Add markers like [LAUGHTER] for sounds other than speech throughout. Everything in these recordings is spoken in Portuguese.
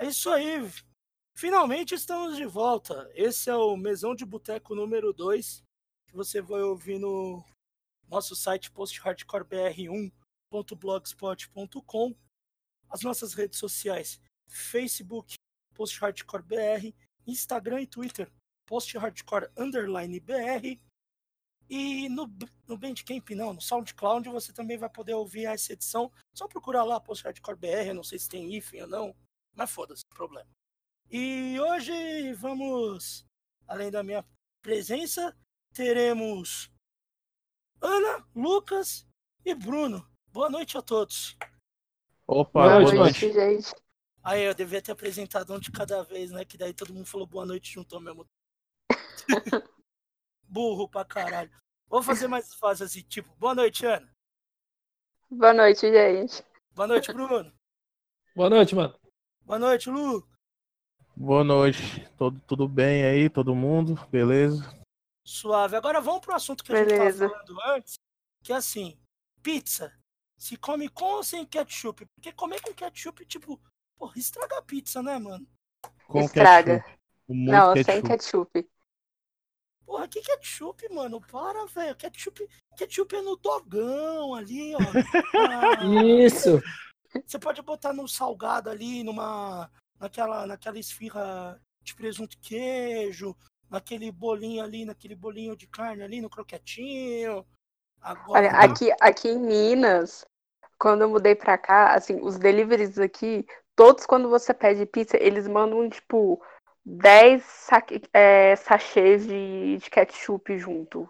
É isso aí. Finalmente estamos de volta. Esse é o Mesão de Boteco número 2, que você vai ouvir no nosso site posthardcorebr1.blogspot.com, as nossas redes sociais, Facebook, posthardcorebr, Instagram e Twitter, posthardcore underline br, e no, no Bandcamp, não, no SoundCloud você também vai poder ouvir essa edição. Só procurar lá Post Hardcore BR, não sei se tem hífen ou não, mas foda-se, problema. E hoje vamos, além da minha presença, teremos Ana, Lucas e Bruno. Boa noite a todos. Opa, boa, boa noite, noite, gente. Aí, eu devia ter apresentado um de cada vez, né? Que daí todo mundo falou boa noite junto ao mesmo tempo. [LAUGHS] Burro pra caralho. Vou fazer mais fácil assim, tipo, boa noite, Ana. Boa noite, gente. Boa noite, Bruno. Boa noite, mano. Boa noite, Lu. Boa noite. Tudo, tudo bem aí, todo mundo? Beleza? Suave. Agora vamos pro assunto que a Beleza. gente tava falando antes, que é assim, pizza. Se come com ou sem ketchup? Porque comer com ketchup, tipo, porra, estraga a pizza, né, mano? Com estraga. Ketchup. Não, ketchup. sem ketchup. Porra, que ketchup, mano? Para, velho. Ketchup, ketchup é no dogão ali, ó. Ah, [LAUGHS] Isso. Você pode botar no salgado ali, numa. Naquela, naquela esfirra de presunto e queijo, naquele bolinho ali, naquele bolinho de carne ali, no croquetinho. Agora... Olha, aqui, aqui em Minas, quando eu mudei pra cá, assim, os deliveries aqui, todos quando você pede pizza, eles mandam, tipo, 10 é, sachês de, de ketchup junto.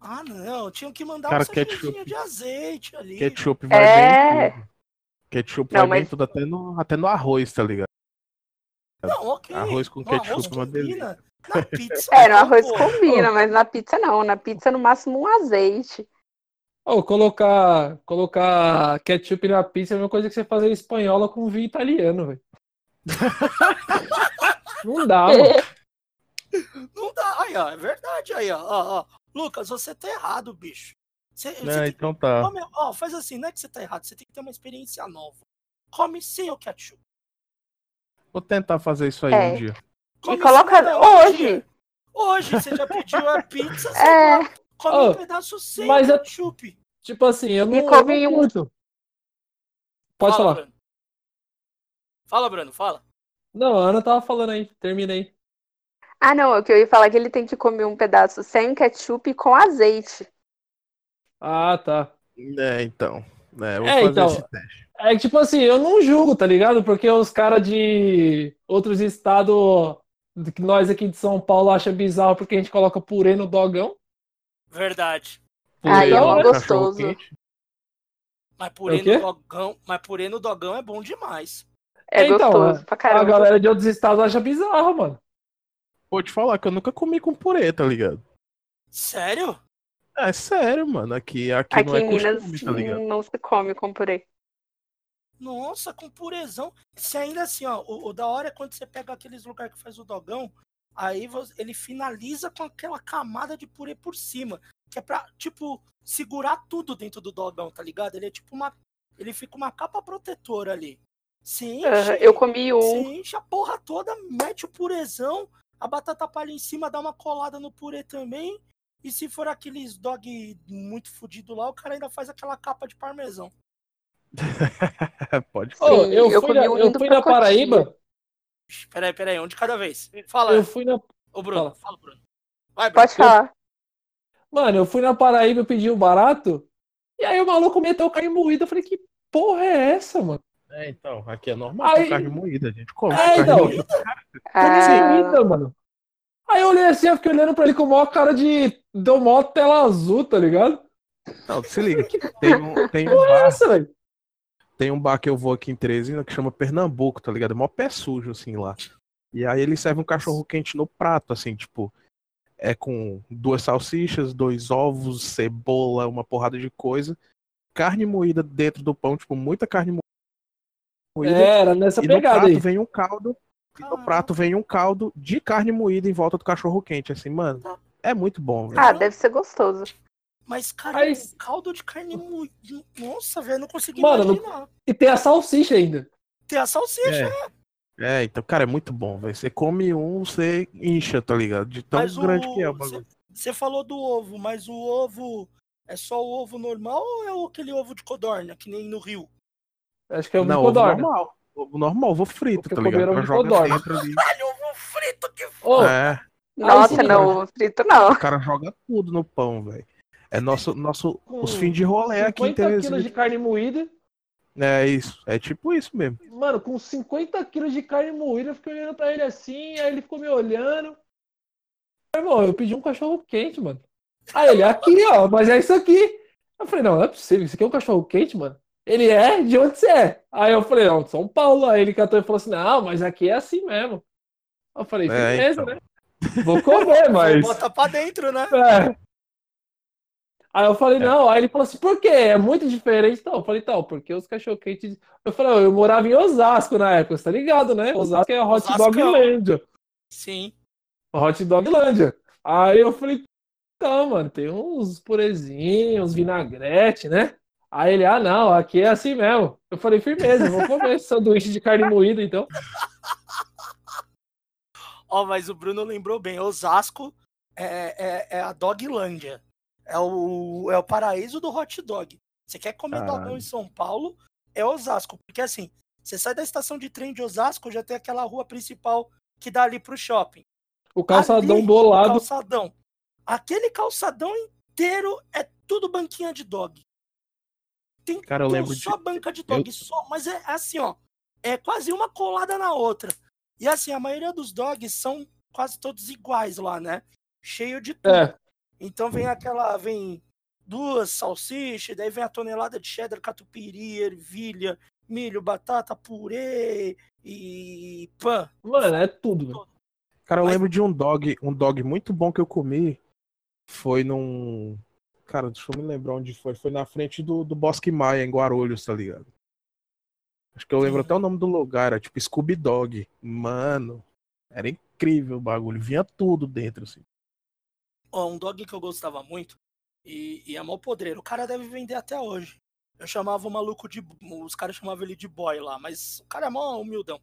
Ah, não. Tinham que mandar Cara, um ketchup, de azeite ali. Ketchup vai é... bem tudo. Ketchup não, vai mas... bem tudo, até no, até no arroz, tá ligado? Não, ok. Arroz com no ketchup arroz uma delícia. Na [LAUGHS] pizza. é, no arroz pô. combina, mas na pizza não. Na pizza, no máximo, um azeite. Oh, colocar, colocar ketchup na pizza é a mesma coisa que você fazer espanhola com vinho italiano, velho. [LAUGHS] Não dá, mano. Não dá. Aí, ó, é verdade aí, ó. ó, ó. Lucas, você tá errado, bicho. Você, não, você então tá. Come, ó, faz assim, não é que você tá errado, você tem que ter uma experiência nova. Come sem o ketchup. Vou tentar fazer isso aí é. um dia. Come e coloca hoje. Hoje, você já pediu a pizza, você [LAUGHS] é. come oh, um pedaço sem mas ketchup. Eu, tipo assim, eu não, e come eu não curto. Pode fala, falar. Bruno. Fala, Bruno, fala. Não, a Ana tava falando aí, termina aí. Ah, não, o que eu ia falar é que ele tem que comer um pedaço sem ketchup e com azeite. Ah, tá. É, então. É, vou é, fazer então, esse teste. É que, tipo assim, eu não julgo, tá ligado? Porque os caras de outros estados que nós aqui de São Paulo acha bizarro porque a gente coloca purê no dogão. Verdade. Aí é gostoso. Mas purê no dogão, mas purê no dogão é bom demais. É então, gostoso pra caramba. A galera de outros estados acha bizarro, mano. Vou te falar que eu nunca comi com purê, tá ligado? Sério? É sério, mano. Aqui, aqui, aqui não é em Minas costume, tá não se come com purê. Nossa, com purezão. Se ainda assim, ó, o, o, da hora é quando você pega aqueles lugares que faz o dogão, aí você, ele finaliza com aquela camada de purê por cima. Que é pra, tipo, segurar tudo dentro do dogão, tá ligado? Ele é tipo uma. Ele fica uma capa protetora ali. Sim, eu comi um. Você enche a porra toda, mete o purezão, a batata palha em cima, dá uma colada no purê também. E se for aqueles dog muito fudido lá, o cara ainda faz aquela capa de parmesão. [LAUGHS] Pode ser. Oh, eu, eu, fui na, eu fui na Paraíba. Peraí, peraí, um de cada vez. Fala. Eu fui na. Ô, Bruno, fala, fala Bruno. Vai, Bruno. Pode falar. Mano, eu fui na Paraíba, eu pedi um barato. E aí o maluco meteu carne moída. Eu falei, que porra é essa, mano? É, então, aqui é normal aí... carne moída, a gente come. É, carne então. moída. Ah. mano. Aí eu olhei assim, eu fiquei olhando pra ele com o maior cara de. Deu mó tela azul, tá ligado? Não, se liga. [LAUGHS] Tem um, tem um bar. Essa, tem um bar que eu vou aqui em Teresina que chama Pernambuco, tá ligado? É mó pé sujo, assim, lá. E aí ele serve um cachorro quente no prato, assim, tipo. É com duas salsichas, dois ovos, cebola, uma porrada de coisa. Carne moída dentro do pão, tipo, muita carne moída moída. É, era nessa e pegada no prato aí. vem um caldo. E no prato vem um caldo de carne moída em volta do cachorro quente. Assim, mano, é muito bom. Ah, deve ser gostoso. Mas, cara, Aí... caldo de carne moída. Nossa, velho, não consegui mano, imaginar. E tem a salsicha ainda. Tem a salsicha, é. É, então, cara, é muito bom, velho. Você come um, você incha, tá ligado? De tão Mas grande o- que é o bagulho. Você falou do ovo, mas o ovo é só o ovo normal ou é o- aquele ovo de codorna, que nem no Rio? Acho que é o Não, ovo Vicodorna. normal. Ovo normal, ovo frito, Porque tá ligado? comeram O cara joga dentro ali. Caralho, ovo frito que Ô, É, Nossa, não, ovo frito não. o cara joga tudo no pão, velho. É nosso, nosso, os fins de rolê aqui em 50 quilos Teresina. de carne moída. É isso, é tipo isso mesmo. Mano, com 50 quilos de carne moída, eu fiquei olhando pra ele assim, aí ele ficou me olhando. Irmão, eu pedi um cachorro quente, mano. Aí ele, aqui, ó, mas é isso aqui. Eu falei, não, não é possível, isso aqui é um cachorro quente, mano. Ele é? De onde você é? Aí eu falei, não, de São Paulo. Aí ele catou e falou assim, não, mas aqui é assim mesmo. Eu falei, É, beleza, então. né? Vou comer, [LAUGHS] mas. bota pra dentro, né? É. Aí eu falei, não. Aí ele falou assim, por quê? É muito diferente. Então, eu falei, então, porque os cachorro-quentes. Eu falei, ó, eu morava em Osasco na época, você tá ligado, né? Osasco é a Hot Osascão. Doglândia. Sim. Hot Doglândia. Aí eu falei, então, mano, tem uns purezinhos, uns vinagrete, né? Aí ele, ah, não, aqui é assim mesmo. Eu falei, firmeza, vou comer esse [LAUGHS] sanduíche de carne moída, então. [LAUGHS] Ó, mas o Bruno lembrou bem. Osasco é, é, é a Doglândia. É o, é o paraíso do hot dog. Você quer comer Caralho. dogão em São Paulo, é Osasco. Porque assim, você sai da estação de trem de Osasco, já tem aquela rua principal que dá ali pro shopping. O calçadão Ali, o bolado. Calçadão. Aquele calçadão inteiro é tudo banquinha de dog. Tem Cara, eu lembro de- só banca de dog, só, mas é assim, ó. É quase uma colada na outra. E assim, a maioria dos dogs são quase todos iguais lá, né? Cheio de tudo. É, Então vem aquela, vem duas salsichas, daí vem a tonelada de cheddar, catupiry, ervilha, milho, batata, purê e pã. mano, é tudo, velho. Cara, eu Mas- lembro de um dog, um dog muito bom que eu comi. Foi num. Cara, deixa eu me lembrar onde foi. Foi na frente do, do Bosque Maia, em Guarulhos, tá ligado? Acho que eu lembro até o nome do lugar, era tipo Scooby Dog. Mano, era incrível o bagulho. Vinha tudo dentro, assim. Ó, um dog que eu gostava muito e, e é mó podreiro. O cara deve vender até hoje. Eu chamava o maluco de. Os caras chamavam ele de boy lá, mas o cara é mó humildão.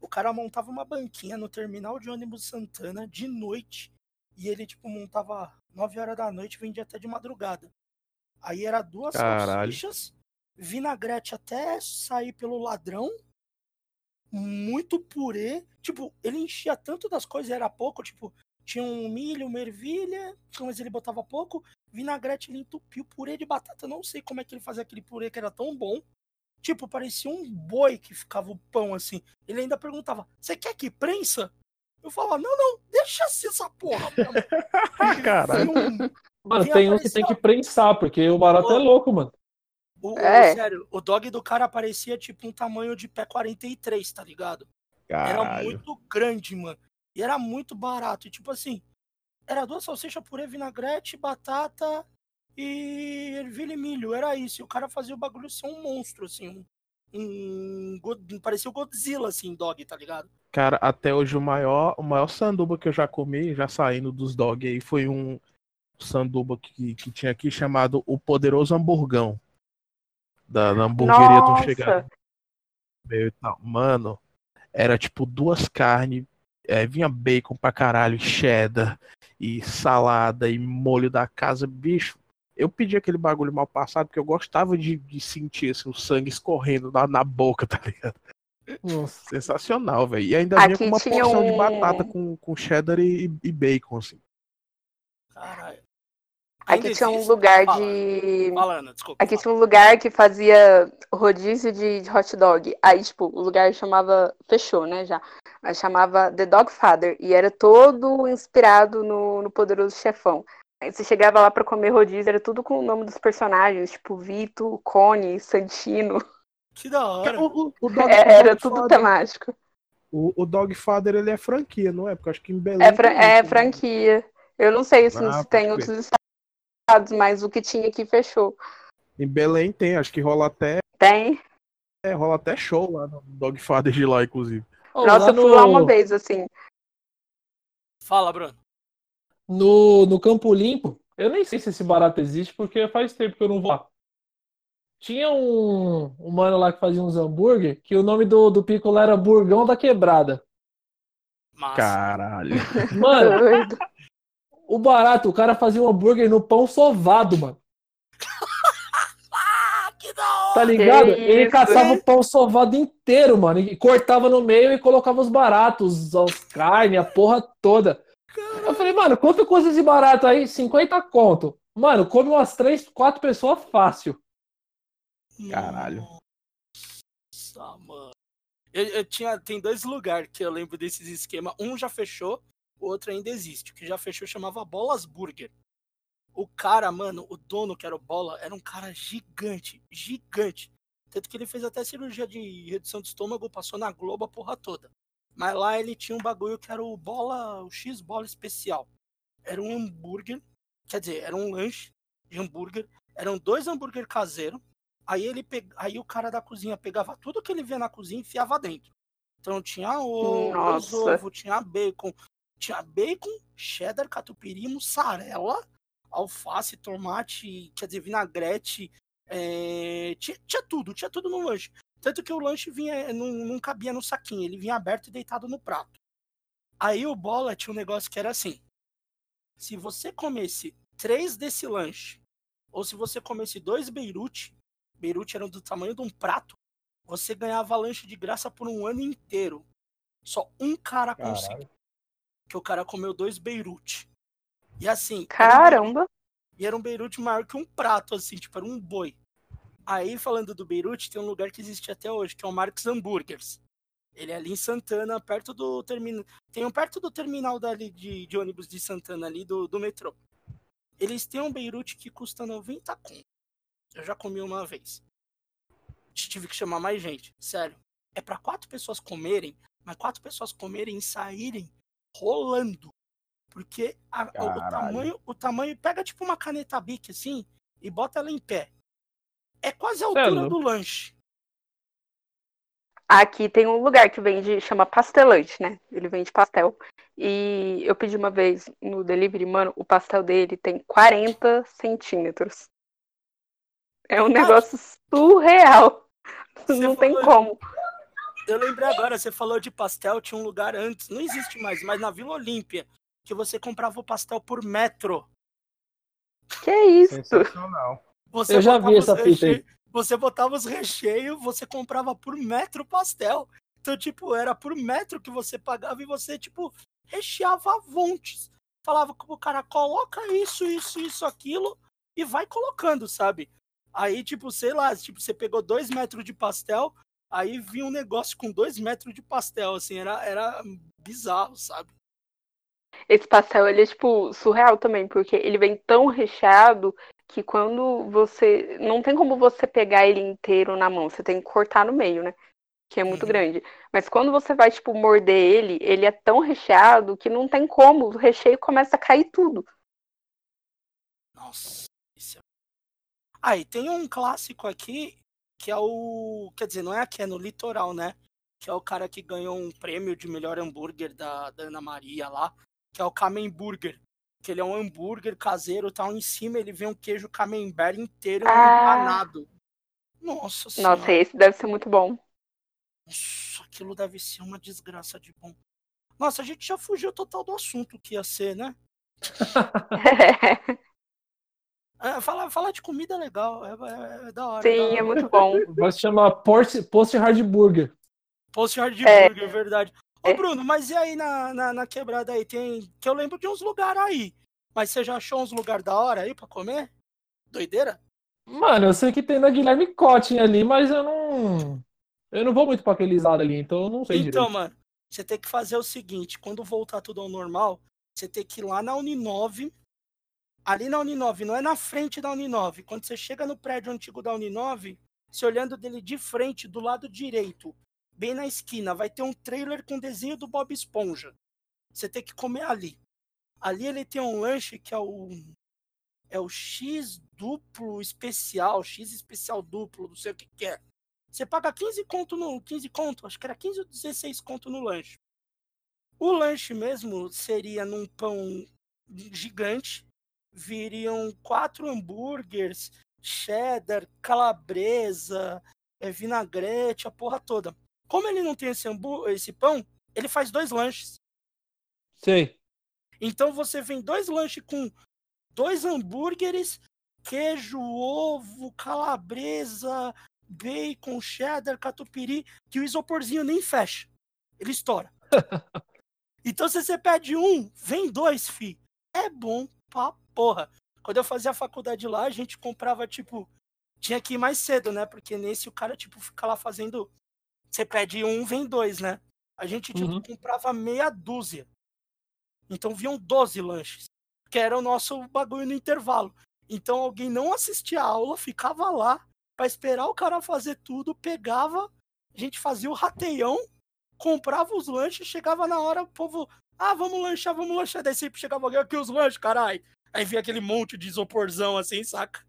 O cara montava uma banquinha no terminal de ônibus Santana de noite e ele, tipo, montava 9 horas da noite e vendia até de madrugada. Aí era duas Caralho. salsichas, vinagrete até sair pelo ladrão, muito purê. Tipo, ele enchia tanto das coisas, era pouco, tipo, tinha um milho, uma ervilha, mas ele botava pouco. Vinagrete ele entupiu, purê de batata. Não sei como é que ele fazia aquele purê que era tão bom. Tipo, parecia um boi que ficava o pão assim. Ele ainda perguntava: Você quer que prensa? Eu falava: Não, não, deixa assim essa porra. mesmo." E [LAUGHS] Caralho. um- Mano, Vinha tem uns que tem que prensar, porque o barato é Ô. louco, mano. o, o- É. sério, o dog do cara parecia tipo um tamanho de pé 43, tá ligado? Era Caralho. muito grande, mano. E era muito barato. E tipo assim, era duas salsichas, purê, vinagrete, batata e ervilha e milho. Era isso. E o cara fazia o bagulho ser um monstro, assim. Um, um parecia o Godzilla, assim, dog, tá ligado? Cara, até hoje o maior, o maior sanduba que eu já comi, já saindo dos dog aí, foi um sanduba que, que tinha aqui chamado o Poderoso Hamburgão. Da, da hamburgueria do. Chegado. Meu e tal. Mano, era tipo duas carnes, é, vinha bacon pra caralho, cheddar, e salada, e molho da casa, bicho. Eu pedi aquele bagulho mal passado porque eu gostava de, de sentir assim, o sangue escorrendo na, na boca, [LAUGHS] tá ligado? Nossa. Sensacional, velho. E ainda vinha Aqui com uma porção de um- batata com, com cheddar e, e bacon, assim. Caralho. Aqui tinha um lugar de. Falando, desculpa. Aqui tinha um lugar que fazia rodízio de, de hot dog. Aí, tipo, o lugar chamava. Fechou, né? Já. Mas chamava The Dog Father. E era todo inspirado no, no Poderoso Chefão. Aí você chegava lá pra comer rodízio, era tudo com o nome dos personagens, tipo Vito, Cone, Santino. Que da hora. O, o, o Dog, É, era Dog tudo Father- temático. O, o Dog Father, ele é franquia, não é? Porque acho que em Belém. É, fra- é franquia. Eu não sei assim, Ah, se tem outros estados, mas o que tinha aqui fechou. Em Belém tem, acho que rola até, Tem. é, rola até show lá no Dog Father de lá, inclusive. Ô, Nossa, lá eu fui lá uma no, vez, assim. Fala, Bruno. no, no Campo Limpo, eu nem sei se esse barato existe, porque faz tempo que eu não vou lá. Tinha um, um mano lá que fazia uns hambúrguer, que o nome do, do pico era Burgão da Quebrada. Massa. Caralho. [LAUGHS] Mano, o barato, o cara fazia um hambúrguer no pão sovado, mano. que da hora! Tá ligado? Que Ele isso, caçava hein? o pão sovado inteiro, mano. E cortava no meio e colocava os baratos, as carnes, a porra toda. Eu falei, mano, quanto custa esse barato aí? 50 conto. Mano, come umas 3, 4 pessoas fácil. Caralho. Nossa, mano. Eu, eu tinha, tem dois lugares que eu lembro desses esquemas. Um já fechou, o outro ainda existe. O que já fechou chamava Bolas Burger. O cara, mano, o dono que era o Bola, era um cara gigante, gigante. Tanto que ele fez até cirurgia de redução de estômago, passou na Globo a porra toda. Mas lá ele tinha um bagulho que era o bola, o X bola especial. Era um hambúrguer, quer dizer, era um lanche de hambúrguer. Eram dois hambúrguer caseiros. Aí ele pe... aí o cara da cozinha pegava tudo que ele via na cozinha e enfiava dentro. Então tinha ovo, ovo, tinha bacon, tinha bacon, cheddar, catupiry, mussarela, alface, tomate, quer dizer, vinagrete, é, tinha, tinha tudo, tinha tudo no lanche. Tanto que o lanche vinha, não, não cabia no saquinho, ele vinha aberto e deitado no prato. Aí o bola tinha um negócio que era assim: se você comesse três desse lanche, ou se você comesse dois Beirute, Beirute eram do tamanho de um prato, você ganhava lanche de graça por um ano inteiro. Só um cara conseguiu. Que o cara comeu dois Beirute. E assim. era um Caramba. e era um Beirute maior que um prato, assim, tipo, era um boi. Aí, falando do Beirute, tem um lugar que existe até hoje, que é o Marx Hamburgers. Ele é ali em Santana, perto do terminal. Tem um perto do terminal dali de, de ônibus de Santana, ali do, do metrô. Eles têm um Beirute que custa 90 conto. Eu já comi uma vez. Tive que chamar mais gente. Sério. É pra quatro pessoas comerem, mas quatro pessoas comerem e saírem rolando. Porque a- o- tamanho, o tamanho pega tipo uma caneta bic assim e bota ela em pé. É quase a altura louco. do lanche. Aqui tem um lugar que vende, chama Pastelante, né? Ele vende pastel. E eu pedi uma vez no delivery, mano, o pastel dele tem 40 centímetros. É um negócio surreal. Você Não tem como. Eu lembrei agora, você falou de pastel, tinha um lugar antes, não existe mais, mas na Vila Olímpia, que você comprava o pastel por metro. Que isso? Sensacional. Você Eu já botava vi os essa fita aí. Você botava os recheios, você comprava por metro o pastel. Então, tipo, era por metro que você pagava e você, tipo, recheava avontes. Falava pro cara, coloca isso, isso, isso, aquilo e vai colocando, sabe? Aí, tipo, sei lá, tipo, você pegou dois metros de pastel, aí vinha um negócio com dois metros de pastel, assim, era, era bizarro, sabe? Esse pastel, ele é, tipo, surreal também, porque ele vem tão recheado que quando você. Não tem como você pegar ele inteiro na mão, você tem que cortar no meio, né? Que é muito Uhum. grande. Mas quando você vai, tipo, morder ele, ele é tão recheado que não tem como. O recheio começa a cair tudo. Nossa. É... Ah, e tem um clássico aqui, que é o. Quer dizer, não é aqui, é no litoral, né? Que é o cara que ganhou um prêmio de melhor hambúrguer da, da Ana Maria lá, que é o Kamen Burger. Que ele é um hambúrguer caseiro tal. Em cima ele vem um queijo camembert inteiro Ah. empanado. Nossa senhora. Nossa, esse deve ser muito bom. Nossa, aquilo deve ser uma desgraça de bom. Nossa, a gente já fugiu total do assunto que ia ser, né? [LAUGHS] É, falar, falar de comida é legal, é, é- é da hora. Sim, da é hora. muito bom. Vai se chamar Post, Post Hard Burger. Post hard É. burger, verdade. Ô, É. Bruno, mas e aí na, na, na quebrada aí? Tem. Que eu lembro de uns lugares aí. Mas você já achou uns lugares da hora aí pra comer? Doideira? Mano, eu sei que tem na Guilherme Cotting ali, mas eu não. Eu não vou muito pra aqueles lados ali, então eu não sei Então, direito. mano, você tem que fazer o seguinte: quando voltar tudo ao normal, você tem que ir lá na Uninove. Ali na Uninove, não é na frente da Uninove. Quando você chega no prédio antigo da Uninove, se olhando dele de frente, do lado direito, bem na esquina, vai ter um trailer com desenho do Bob Esponja. Você tem que comer ali. Ali ele tem um lanche que é o é o X duplo especial, X especial duplo, não sei o que que é. Você paga 15 conto no 15 conto, acho que era 15 ou 16 conto no lanche. O lanche mesmo seria num pão gigante, viriam quatro hambúrgueres, cheddar, calabresa, é, vinagrete, a porra toda. Como ele não tem esse, esse pão, ele faz dois lanches. Sei. Então você vem dois lanches com dois hambúrgueres, queijo, ovo, calabresa, bacon, cheddar, catupiry, que o isoporzinho nem fecha. Ele estoura. [LAUGHS] então se você pede um, vem dois, fi. É bom pra porra. Quando eu fazia a faculdade lá, a gente comprava, tipo, tinha que ir mais cedo, né? Porque nesse o cara, tipo, fica lá fazendo. Você pede um, vem dois, né? A gente, tipo, uhum. comprava meia dúzia. Então vinham 12 lanches. Que era o nosso bagulho no intervalo. Então alguém não assistia a aula, ficava lá para esperar o cara fazer tudo, pegava, a gente fazia o rateião, comprava os lanches, chegava na hora, o povo, ah, vamos lanchar, vamos lanchar. Daí sempre chegava alguém aqui os lanches, caralho. Aí via aquele monte de isoporzão assim, saca?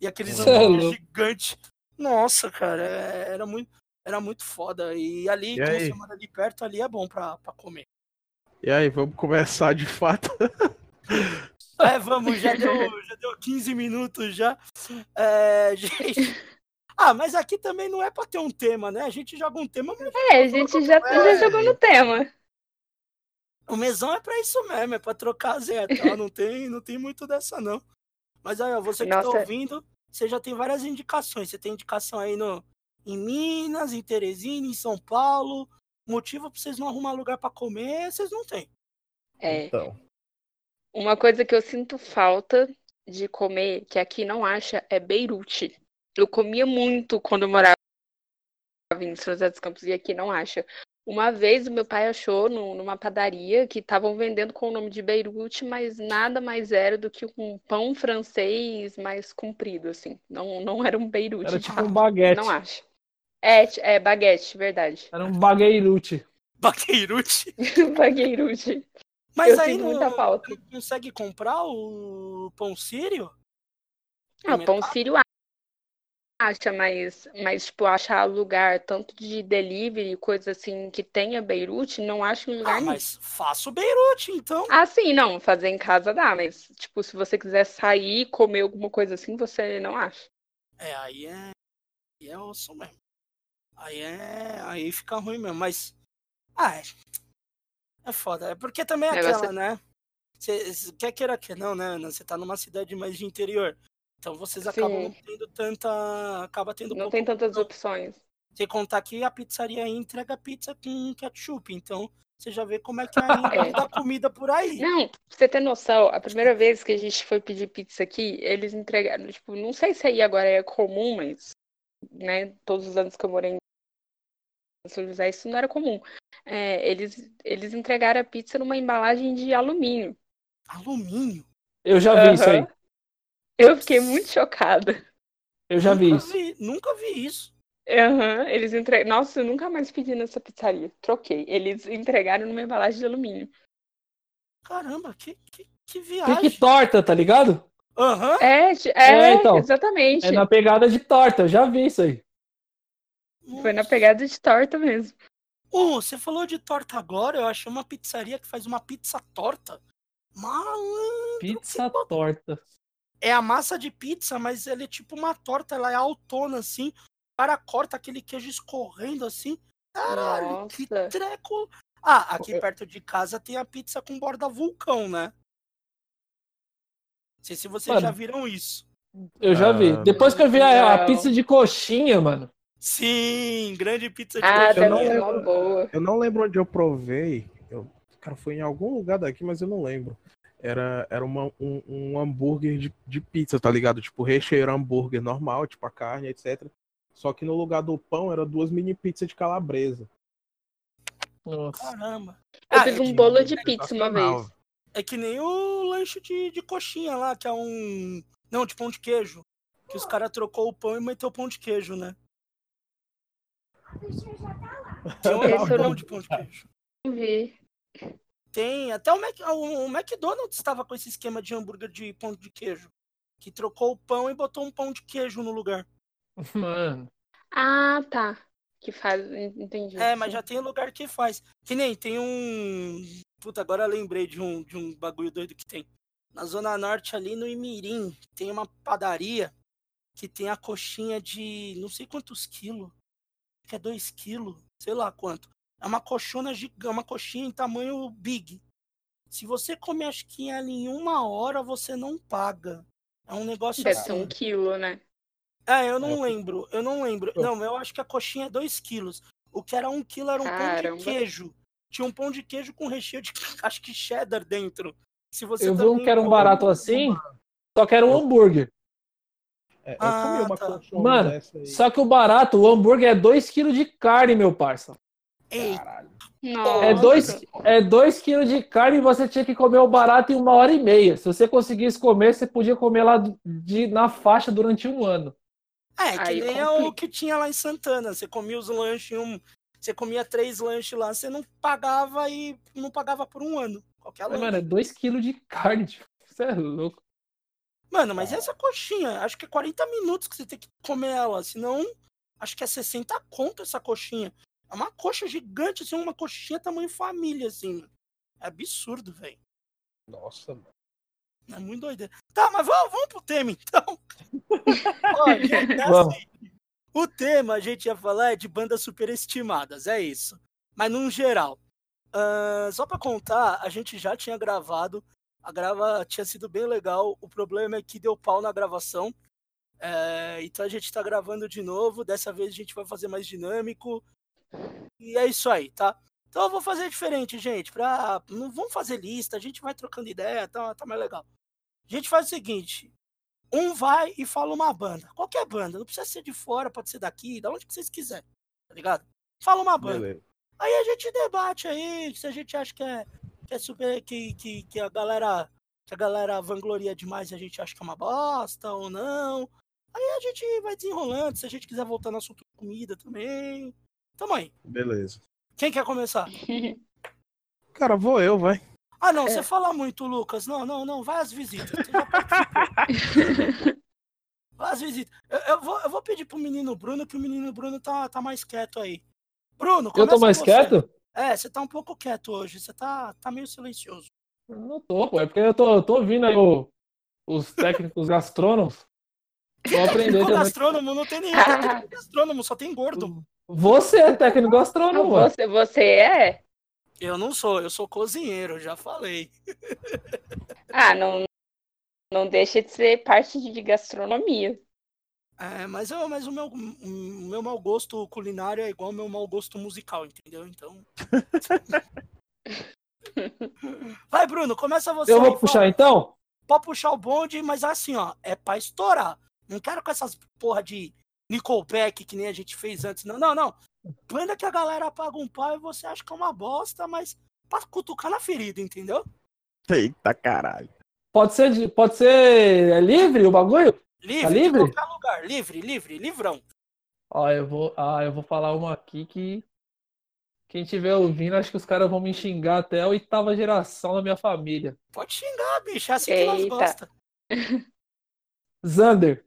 E aqueles hambúrguer gigantes. Nossa, cara, é, era muito, era muito foda. E ali, e você mora ali perto, ali é bom pra, pra comer. E aí, vamos começar de fato. [LAUGHS] É, vamos, já deu, já deu 15 minutos já. É, [LAUGHS] gente. Ah, mas aqui também não é pra ter um tema, né? A gente joga um tema. É, a gente já, já jogou no tema. O mesão é pra isso mesmo, é pra trocar Zé, tá? Não tem, não tem muito dessa, não. Mas aí, ó, você que tá Nossa. tá ouvindo, você já tem várias indicações. Você tem indicação aí no, em Minas, em Teresina, em São Paulo. Motivo pra vocês não arrumar lugar para comer, vocês não têm. É. Então. Uma coisa que eu sinto falta de comer, que aqui não acha, é Beirute. Eu comia muito quando eu morava em São José dos Campos e aqui não acha. Uma vez o meu pai achou no, numa padaria que estavam vendendo com o nome de Beirute, mas nada mais era do que um pão francês mais comprido, assim. Não, não era um Beirute. Era tipo um baguete. Não acho. É, é baguete, verdade. Era um bagueirute. Bagueirute? [LAUGHS] bagueirute. Mas Eu aí não, muita falta. não consegue comprar o pão sírio? Ah, o pão sírio acha, mas, mas tipo, achar lugar tanto de delivery, coisa assim, que tenha Beirute, não acho um lugar ah, mas faço Beirute, então. Ah, sim, não, fazer em casa dá, mas, tipo, se você quiser sair comer alguma coisa assim, você não acha. É, aí é. Aí é osso mesmo. Aí é. Aí fica ruim mesmo, mas. Ah, é. É foda. É porque também é aquela, né? Você quer queira que não, né? Você tá numa cidade mais de interior. Então vocês acabam não tendo tanta. Acaba tendo Não tem tantas opções. Sem contar que a pizzaria entrega pizza com ketchup. Então você já vê como é que é a [LAUGHS] é. da comida por aí. Não, pra você ter noção, a primeira vez que a gente foi pedir pizza aqui, eles entregaram, tipo, não sei se aí agora é comum, mas, né, todos os anos que eu morei em São José, isso não era comum. É, eles, eles entregaram a pizza numa embalagem de alumínio. Alumínio? Eu já vi uhum. isso aí. Eu fiquei muito chocada. Eu já vi isso. Vi, nunca vi isso. Uhum, eles entregaram. Nossa, eu nunca mais pedi nessa pizzaria. Troquei. Eles entregaram numa embalagem de alumínio. Caramba, que, que, que viagem. Fique torta, tá ligado? Aham. Uhum. É, é, é então, exatamente. É na pegada de torta, eu já vi isso aí. Nossa. Foi na pegada de torta mesmo. Oh, você falou de torta agora, eu achei uma pizzaria que faz uma pizza torta. Malandro. Pizza torta é a massa de pizza, mas ela é tipo uma torta, ela é autona assim. O cara corta aquele queijo escorrendo assim. Caralho, Nossa. que treco. Ah, aqui perto de casa tem a pizza com borda vulcão, né? Não sei se vocês mano, já viram isso. Eu já vi. Ah, Depois que eu vi a, a, pizza de coxinha, mano. Sim, grande pizza de ah, coxinha. Eu não, lembro, boa. eu não lembro onde eu provei. Eu, cara, foi em algum lugar daqui, mas eu não lembro era, era uma, um, um hambúrguer de, de pizza, tá ligado? Tipo, recheio era hambúrguer normal, tipo a carne, etc. Só que no lugar do pão era duas mini pizzas de calabresa. Nossa. Caramba. Eu ah, fiz um bolo de pizza uma vez. É que nem o lanche de, de coxinha lá, que é um. Não, de pão de queijo. Que os caras trocou o pão e meteu o pão de queijo, né? Um [LAUGHS] pão de pão de queijo. Vi. Tem. Até o, Mac, o, o McDonald's estava com esse esquema de hambúrguer de pão de queijo. Que trocou o pão e botou um pão de queijo no lugar. [LAUGHS] Mano. Ah, tá. Que faz. Entendi. É, mas já tem lugar que faz. Que nem tem um. Puta, agora lembrei de um, de um bagulho doido que tem. Na Zona Norte, ali no Imirim, tem uma padaria que tem a coxinha de não sei quantos quilos. Que é 2 quilos, sei lá quanto. É uma coxona gigante, uma coxinha em tamanho big. Se você comer acho que em uma hora, você não paga. É um negócio Deve assim. ser um quilo, né? É, eu não lembro, eu não lembro. Não, eu acho que a coxinha é 2 quilos. O que era um quilo era um pão Caramba. de queijo. Tinha um pão de queijo com recheio de, acho que cheddar dentro. Se você Eu vi um que era um barato assim, só que era um hambúrguer. É, eu Ah, comi uma tá. coxona Mano, dessa aí. Só que o barato, o hambúrguer é 2kg de carne, meu parça. Ei. É 2 é dois quilos de carne e você tinha que comer o barato em uma hora e meia. Se você conseguisse comer, você podia comer lá de, na faixa durante um ano. é, que Aí nem é o que tinha lá em Santana. Você comia os lanches, um, você comia três lanches lá, você não pagava e não pagava por um ano. Qualquer Mas, lanche. mano, é 2 quilos de carne, tipo. Você é louco. Mano, mas essa coxinha, acho que é 40 minutos que você tem que comer ela, senão acho que é 60 conto essa coxinha. É uma coxa gigante, assim, uma coxinha tamanho família, assim. É absurdo, velho. Nossa, mano. É muito doido. Tá, mas vamos, vamos pro tema, então. [LAUGHS] Ó, gente, é assim, o tema a gente ia falar é de bandas superestimadas, é isso. Mas num geral. Ah, só pra contar, a gente já tinha gravado. A grava tinha sido bem legal. O problema é que deu pau na gravação. É, então a gente tá gravando de novo. Dessa vez a gente vai fazer mais dinâmico. E é isso aí, tá? Então eu vou fazer diferente, gente. Pra... Não vamos fazer lista, a gente vai trocando ideia, tá, tá mais legal. A gente faz o seguinte: um vai e fala uma banda. Qualquer banda, não precisa ser de fora, pode ser daqui, da onde que vocês quiserem, tá ligado? Fala uma banda. Beleza. Aí a gente debate aí, se a gente acha que é, que é super. Que, que, que a galera. Que a galera vangloria demais e a gente acha que é uma bosta ou não. Aí a gente vai desenrolando, se a gente quiser voltar no assunto comida também. Tamo aí. Beleza. Quem quer começar? [LAUGHS] Cara, vou eu, vai. Ah, não, É. você fala muito, Lucas. Não, não, não, vai às visitas. [LAUGHS] Vai às visitas. Eu, eu vou, eu vou pedir pro menino Bruno, que o menino Bruno tá, tá mais quieto aí. Bruno, Eu tô mais quieto? É, você tá um pouco quieto hoje. Você tá, tá meio silencioso. Eu Não tô, pô. É porque eu tô, eu tô ouvindo aí o- os técnicos gastrônomos. Vou aprender [LAUGHS] O também. gastrônomo não tem nenhum técnico gastrônomo, só tem gordo. Você é técnico gastrônomo, mano. Você, você é? Eu não sou, eu sou cozinheiro, já falei. [LAUGHS] Ah, não, não deixa de ser parte de gastronomia. É, mas, eu, mas o meu, o meu mau gosto culinário é igual ao meu mau gosto musical, entendeu? Então. [LAUGHS] Vai, Bruno, começa você. Eu aí, vou puxar fala. então? Pode puxar o bonde, mas assim, ó, é pra estourar. Não quero com essas porra de Nickelback que nem a gente fez antes. Não, não, não. Banda que a galera paga um pau e você acha que é uma bosta, mas pra cutucar na ferida, entendeu? Eita caralho. Pode ser, de- pode ser é livre o bagulho? Livre, Tá de livre? qualquer lugar. Livre, livre, livrão. Ó, eu vou, ah, eu vou falar uma aqui que quem estiver ouvindo, acho que os caras vão me xingar até a oitava geração da minha família. Pode xingar, bicho. É assim que nós Eita. gosta. [LAUGHS] [LAUGHS] Zander.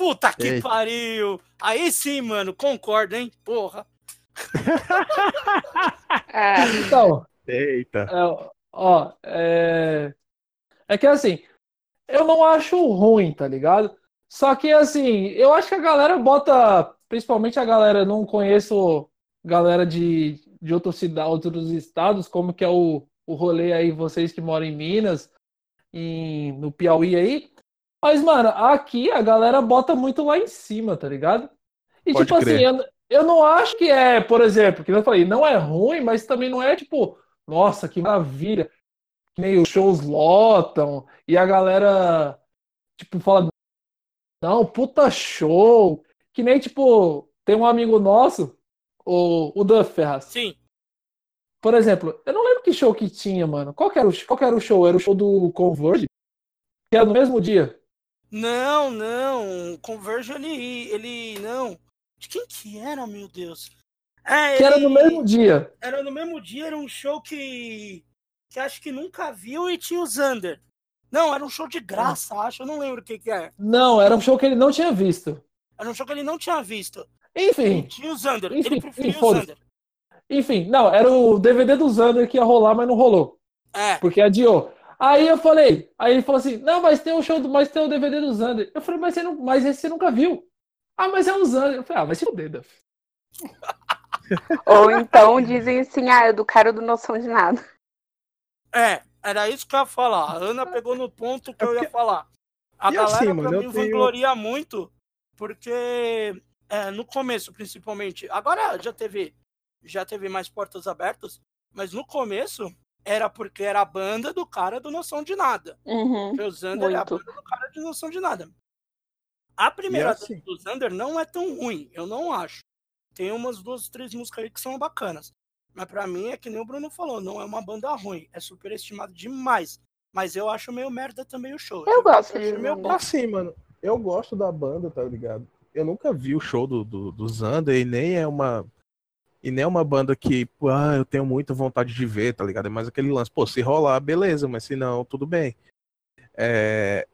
Puta que Eita. pariu. Aí sim, mano, concordo, hein? Porra. Ah, [LAUGHS] Então, Eita. é, ó, é... é que assim, eu não acho ruim, tá ligado? Só que assim, eu acho que a galera bota, principalmente a galera, não conheço galera de, de outros, cida- outros estados, como que é o, o rolê aí, vocês que moram em Minas, em, no Piauí aí. Mas, mano, aqui a galera bota muito lá em cima, tá ligado? E Pode tipo assim, crer. eu, eu não acho que é, por exemplo, que eu falei, não é ruim, mas também não é tipo, nossa, que maravilha. Que nem os shows lotam e a galera, tipo, fala, não, puta show. Que nem, tipo, tem um amigo nosso, o, o Dan Ferraz. Sim. Por exemplo, eu não lembro que show que tinha, mano. Qual que era o, qual que era o show? Era o show do Converge? Que era no mesmo dia. Não, não. Converge, ele, ele. Não. De quem que era, meu Deus? É, Que era ele- no mesmo dia. Era no mesmo dia, era um show que. que acho que nunca viu e tinha o Zander. Não, era um show de graça, acho. Eu não lembro o que, que é. Não, era um show que ele não tinha visto. Era um show que ele não tinha visto. Enfim, Tinha o Zander. Enfim, ele preferia enfim, o. Zander. enfim, não, era o DVD do Zander que ia rolar, mas não rolou. É. Porque adiou. Aí eu falei, aí ele falou assim, não, mas tem o show do, mas tem o DVD do Zander. Eu falei, mas, você não, mas esse você nunca viu. Ah, mas é o Zander. Eu falei, ah, vai se fuder, Duff. [LAUGHS] Ou então dizem assim, ah, é do cara do noção de nada. É, era isso que eu ia falar. A Ana pegou no ponto que eu ia falar. A E galera assim, pra mano, eu mim tenho- vangloria muito, porque é, no começo, principalmente. Agora já teve, já teve mais portas abertas, mas no começo era porque era a banda do cara do Noção de Nada. Uhum. Porque o Xander é a banda do cara de Noção de Nada. A primeira E assim- do Xander não é tão ruim, eu não acho. Tem umas duas, três músicas aí que são bacanas. Mas pra mim é que nem o Bruno falou, não é uma banda ruim, é superestimado demais. Mas eu acho meio merda também o show. Eu gosto acho de meio bom. Assim, mano, eu gosto da banda, tá ligado? Eu nunca vi o show do, do, do Zander e nem é uma. E nem é uma banda que, ah, eu tenho muita vontade de ver, tá ligado? É mais aquele lance, pô, se rolar, beleza, mas se não, tudo bem. É,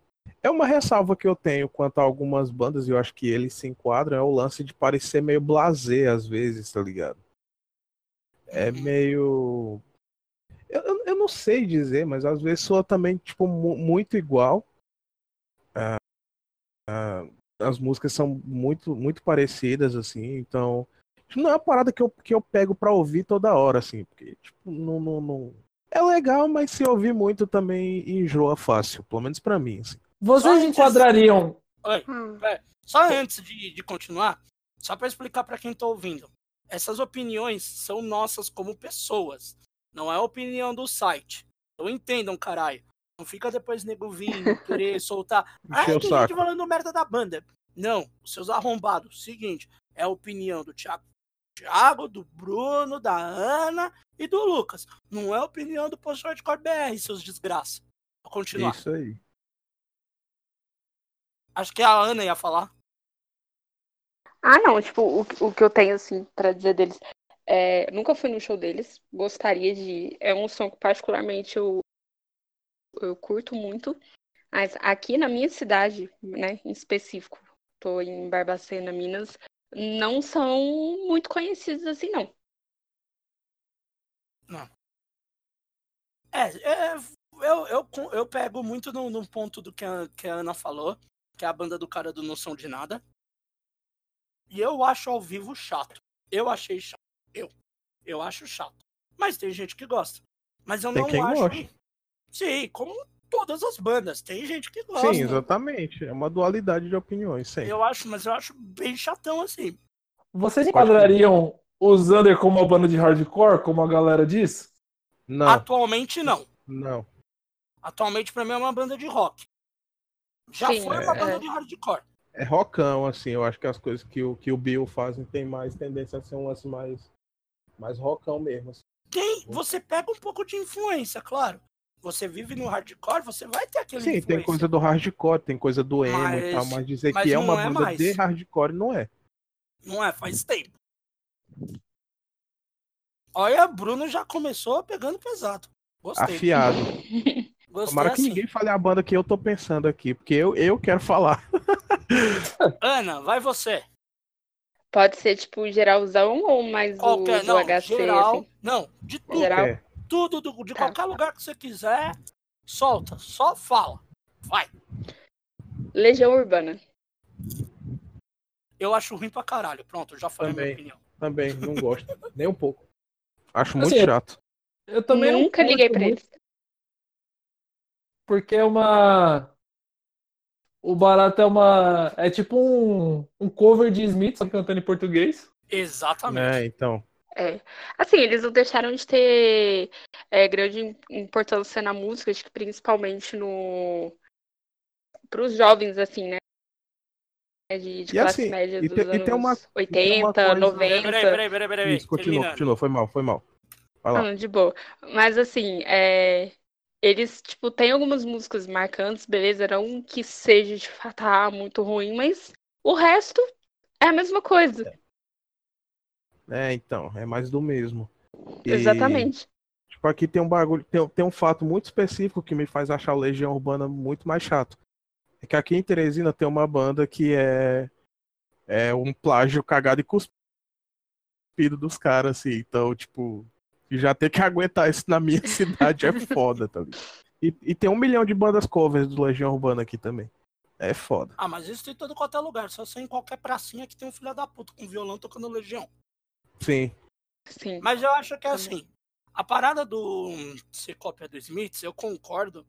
é uma ressalva que eu tenho quanto a algumas bandas, e eu acho que eles se enquadram, é o lance de parecer meio blasé às vezes, tá ligado? É meio. Eu, eu, não sei dizer, mas às vezes soa também, tipo, mu- muito igual. Ah, ah, as músicas são muito, muito parecidas, assim, então. Não é uma parada que eu, que eu pego pra ouvir toda hora, assim, porque, tipo, não, não, não- É legal, mas se ouvir muito também enjoa fácil, pelo menos pra mim, assim. Vocês Só enquadrariam. Oi, Hum. só antes de, de continuar, só pra explicar pra quem tá ouvindo. Essas opiniões são nossas como pessoas. Não é a opinião do site. Então entendam, caralho. Não fica depois nego vir [LAUGHS] querer soltar. Ah, tem saco. gente falando merda da banda. Não, os seus arrombados. Seguinte, é a opinião do Thiago, Thiago, do Bruno, da Ana e do Lucas. Não é a opinião do Post Hardcore BR, seus desgraça. Vou continuar. Isso aí. Acho que a Ana ia falar. Ah, não, tipo, o, o que eu tenho, assim, pra dizer deles. É, nunca fui no show deles, gostaria de ir. É um som que particularmente eu, eu curto muito. Mas aqui na minha cidade, né, em específico, tô em Barbacena, Minas, não são muito conhecidos assim, não. É, é, eu, eu, eu pego muito no, no ponto do que a, que a Ana falou, que é a banda do cara do Noção de Nada. E eu acho ao vivo chato. Eu achei chato. Eu. Eu acho chato. Mas tem gente que gosta. Mas eu Tem não quem acho. goste. Sim, como todas as bandas. Tem gente que gosta. Sim, exatamente. É uma dualidade de opiniões, sempre. Eu acho, mas eu acho bem chatão assim. Vocês enquadrariam o Zander como uma banda de hardcore, como a galera diz? Não, Atualmente não. não. Atualmente pra mim é uma banda de rock. Já Sim, foi uma é. banda de hardcore. É rockão, assim. Eu acho que as coisas que o, que o Bill fazem tem mais tendência a ser um lance mais, mais rockão mesmo. assim. Tem, você pega um pouco de influência, claro. Você vive no hardcore, você vai ter aquele Sim, tem influência. coisa do hardcore, tem coisa do emo e tal, Mas- mas dizer mas que é uma é banda mais. de hardcore não é. Não é? Faz tempo. Olha, Bruno já começou pegando pesado. Gostei. Afiado. [LAUGHS] Gostei Tomara que assim. ninguém fale a banda que eu tô pensando aqui, porque eu, eu quero falar. [LAUGHS] Ana, vai você. Pode ser, tipo, geralzão ou mais Qualquer, do não, HC, geral. assim? Não, de tudo. Geral. É, Tudo, do- de Tá. qualquer lugar que você quiser, solta. Só fala. Vai. Legião Urbana. Eu acho ruim pra caralho. Pronto, já falei a minha Também. opinião. também, não gosto. [LAUGHS] nem um pouco. Acho muito Assim, chato. Eu também Nunca liguei pra muito, eles. Porque é uma. O barato é uma. É tipo um, um cover de Smith, só cantando em português. Exatamente. É, então. É. Assim, eles não deixaram de ter é, grande im- importância na música, acho que principalmente no para os jovens, assim, né? De, de E classe assim, média e dos tem- e anos tem uma- 80, coisa- 90. Peraí, peraí, peraí, peraí. Isso, continua, continua. Foi mal, foi mal. Vai lá. Não, de boa. Mas assim, é, eles, tipo, tem algumas músicas marcantes, beleza? Não que seja de fato ah, muito ruim, mas o resto é a mesma coisa. É, então, é mais do mesmo. E, Exatamente. Tipo, aqui tem um bagulho, tem, tem um fato muito específico que me faz achar o Legião Urbana muito mais chato. É que aqui em Teresina tem uma banda que é, é um plágio cagado e cuspido dos caras, assim. Então, tipo, já ter que [LAUGHS] aguentar isso na minha cidade é foda, tá ligado? E, e, tem um milhão de bandas covers do Legião Urbana aqui também. É foda. Ah, mas isso tem todo qualquer lugar. Só sei em qualquer pracinha que tem um filho da puta com violão tocando Legião. Sim. Sim. Mas eu acho que é assim. A parada do ser cópia do Smiths, eu concordo.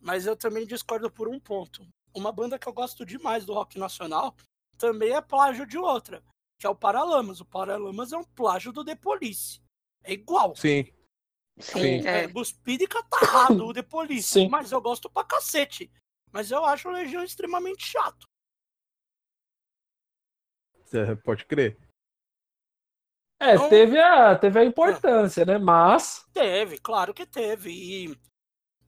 Mas eu também discordo por um ponto. Uma banda que eu gosto demais do rock nacional também é plágio de outra, que é o Paralamas. O Paralamas é um plágio do The Police. É igual. Sim. Sim, É, é. cuspido e catarrado o The Police. Sim. Mas eu gosto pra cacete. Mas eu acho o Legião extremamente chato. Cê pode crer. É, Então- teve a, teve a importância, né? Mas. Teve, claro que teve. E,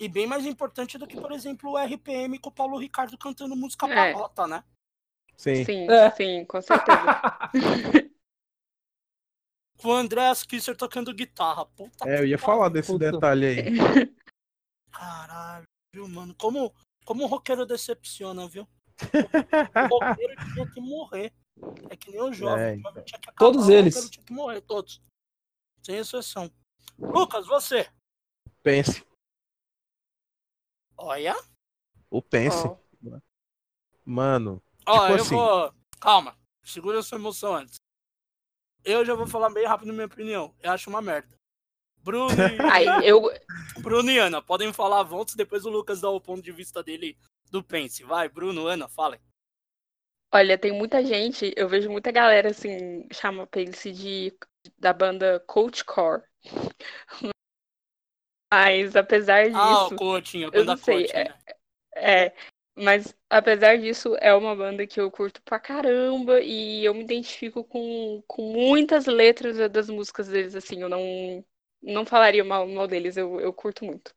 e bem mais importante do que, por exemplo, o RPM com o Paulo Ricardo cantando música É. né? Sim. Sim, É. sim, com certeza. [LAUGHS] Com o André Kisser tocando guitarra. Puta É, eu ia falar desse Puta. detalhe aí. [LAUGHS] Caralho, viu, mano? Como, como o roqueiro decepciona, viu? [LAUGHS] O roqueiro tinha que morrer. É que nem o jovem. É, o jovem tinha que acabar, Todos eles. tinha que morrer, todos. Sem exceção. Lucas, você. Pense. Olha. O Pense. Ó, Mano. Ó, Tipo eu assim. vou. Calma. Segura a sua emoção antes. Eu já vou falar bem rápido minha opinião. Eu acho uma merda. Bruno e, Aí, eu, Bruno e Ana, podem falar voltos, depois o Lucas dá o ponto de vista dele do Pense. Vai, Bruno, Ana, falem. Olha, tem muita gente, eu vejo muita galera assim, chama Pense de da banda Coachcore. Mas apesar Ah, o disso, Coutinho, a eu banda não sei, Coutinho, né? é, mas apesar disso, é uma banda que eu curto pra caramba e eu me identifico com, com muitas letras das músicas deles, assim, eu não, não falaria mal, mal deles, eu, eu curto muito.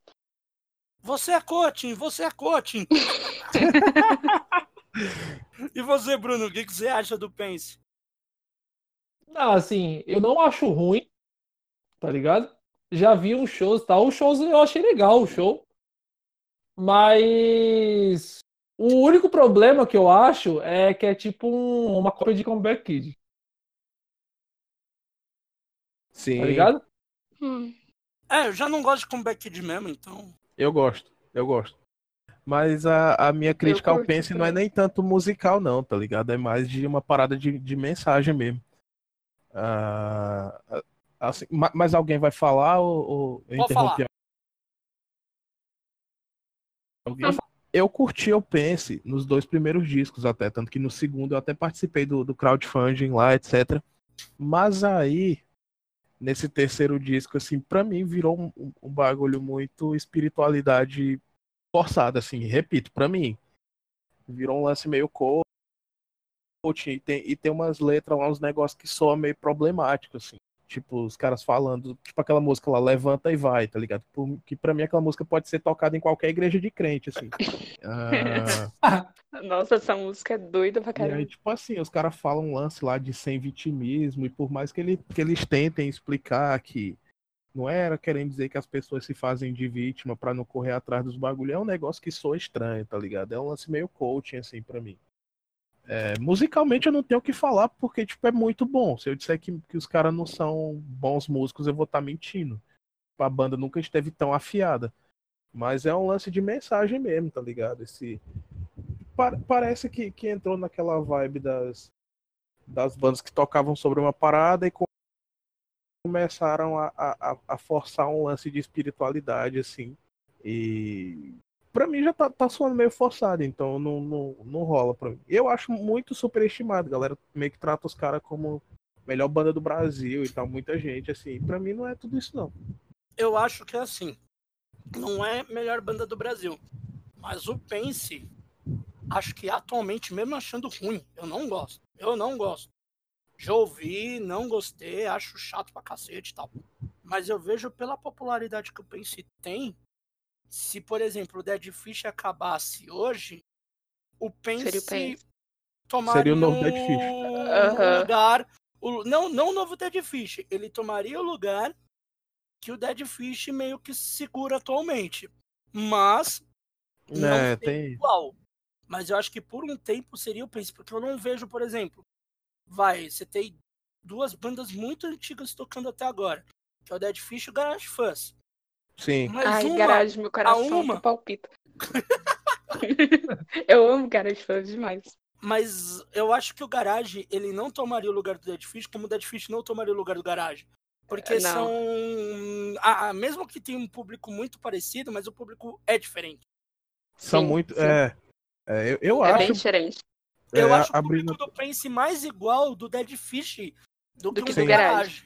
Você é coaching, você é coaching. [LAUGHS] e você, Bruno, o que, que você acha do Pense? Não, assim, eu não acho ruim, tá ligado? Já vi uns shows e tal. Os shows eu achei legal, o show. Mas o único problema que eu acho é que é tipo um- uma cópia de Comeback Kid, Sim. tá ligado? Hum. É, eu já não gosto de comeback kid mesmo, então. Eu gosto. Eu gosto. Mas a, a minha crítica ao Pense não é nem tanto musical, não, tá ligado? É mais de uma parada de, de mensagem mesmo. Ah, assim, ma- mas alguém vai falar ou, ou eu interrompi? Alguém? Eu curti o Pense nos dois primeiros discos até, tanto que no segundo eu até participei do, do crowdfunding lá, etc. Mas aí, nesse terceiro disco, assim, pra mim virou um- um bagulho muito espiritualidade forçada, assim, repito, pra mim. Virou um lance meio coaching e tem, e tem umas letras lá, uns negócios que soam meio problemático, assim. Tipo, os caras falando, tipo aquela música lá, levanta e vai, tá ligado? Por- Que pra mim aquela música pode ser tocada em qualquer igreja de crente, assim. [LAUGHS] Ah, Nossa, essa música é doida pra caramba. aí, tipo assim, os caras falam um lance lá de sem vitimismo, e por mais que, ele, que eles tentem explicar que não era querendo dizer que as pessoas se fazem de vítima pra não correr atrás dos bagulho, é um negócio que soa estranho, tá ligado? É um lance meio coaching, assim, pra mim. É, musicalmente eu não tenho o que falar, porque, tipo, é muito bom. Se eu disser que, que os caras não são bons músicos, eu vou estar mentindo. A banda nunca esteve tão afiada. Mas é um lance de mensagem mesmo, tá ligado? Esse, Pa- parece que, que entrou naquela vibe das, das bandas que tocavam sobre uma parada e começaram a, a, a- forçar um lance de espiritualidade, assim. E pra mim já tá, tá soando meio forçado, então não, não, não rola pra mim. Eu acho muito superestimado, galera meio que trata os caras como melhor banda do Brasil e tal, muita gente, assim. Pra mim não é tudo isso, não. Eu acho que é assim. Não é melhor banda do Brasil. Mas o Pense, acho que atualmente, mesmo achando ruim, eu não gosto. Eu não gosto. Já ouvi, não gostei, acho chato pra cacete e tal. Mas eu vejo pela popularidade que o Pense tem, se, por exemplo, o Dead Fish acabasse hoje, o Pense, Seria o Pense. tomaria Seria o novo Dead Fish. Aham. lugar. o- não, não o novo Dead Fish. Ele tomaria o lugar que o Dead Fish meio que segura atualmente. Mas não É, tem. igual. Mas eu acho que por um tempo seria o Pense, porque eu não vejo, por exemplo, vai, você tem duas bandas muito antigas tocando até agora, que é o Dead Fish e o Garage Fuzz. Sim. Mas Ai, uma, garagem, meu coração uma- palpita. [LAUGHS] eu amo garagem fãs demais. mas eu acho que o Garage, ele não tomaria o lugar do Dead Fish, como o Dead Fish não tomaria o lugar do Garage. Porque Não. são. ah, ah, mesmo que tenha um público muito parecido, mas o público é diferente. São Sim, muito. sim. É, é, eu, eu é acho. bem diferente. Eu é, acho o abrindo, público do Pense mais igual do Dead Fish do, Do que, que o do do Garage.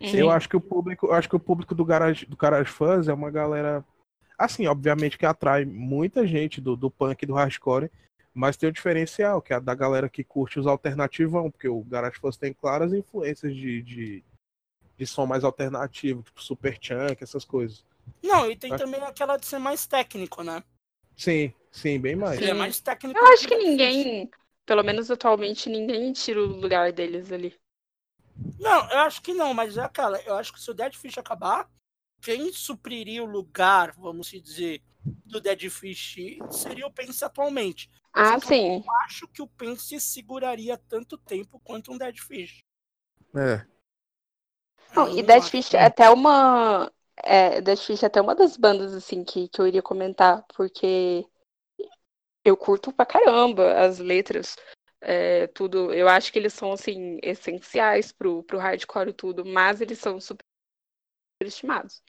Garage. eu acho que o público, eu acho que o público do Garage, do Garage Fans é uma galera. Assim, obviamente que atrai muita gente do, do punk e do hardcore, mas tem o diferencial, que é a da galera que curte os alternativão, porque o Garage Fans tem claras influências de, de, de som mais alternativo, tipo Super Chunk, essas coisas. Não, e tem Acho- também aquela de ser mais técnico, né? Sim, sim, bem mais. Ele é Sim. mais técnico. Eu acho que o ninguém, pelo menos atualmente, ninguém tira o lugar deles ali. Não, eu acho que não, mas é aquela. Eu acho que se o Dead Fish acabar, quem supriria o lugar, vamos se dizer, do Dead Fish seria o Pense atualmente. Ah, que sim. Eu acho que o Pense seguraria tanto tempo quanto um Dead Fish. É. Não, e Dead. Fish é até uma. É, Dead Fish é até uma das bandas assim que, que eu iria comentar, porque eu curto pra caramba as letras, é, tudo. Eu acho que eles são assim, essenciais pro, pro hardcore e tudo, mas eles são super estimados.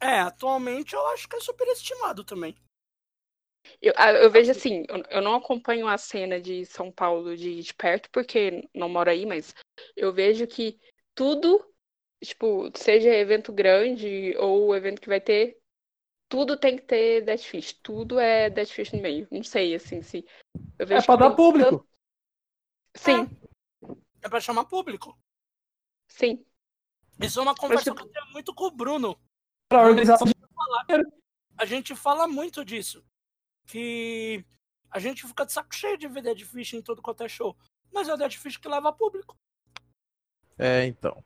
É, atualmente eu acho que é superestimado também. Eu, eu vejo assim, eu, eu não acompanho a cena de São Paulo de, de perto, porque não moro aí, mas eu vejo que tudo, tipo, seja evento grande ou evento que vai ter, tudo tem que ter Death Fish. Tudo é Death Fish no meio. Não sei, assim, se. Eu É pra que dar público. Sim, É pra chamar público. sim. Isso é uma conversa tipo- que eu tenho muito com o Bruno. Pra organização de A gente fala muito disso. Que a gente fica de saco cheio de ver Dead Fish em todo quanto é show. Mas é o Dead Fish que leva público. É, então.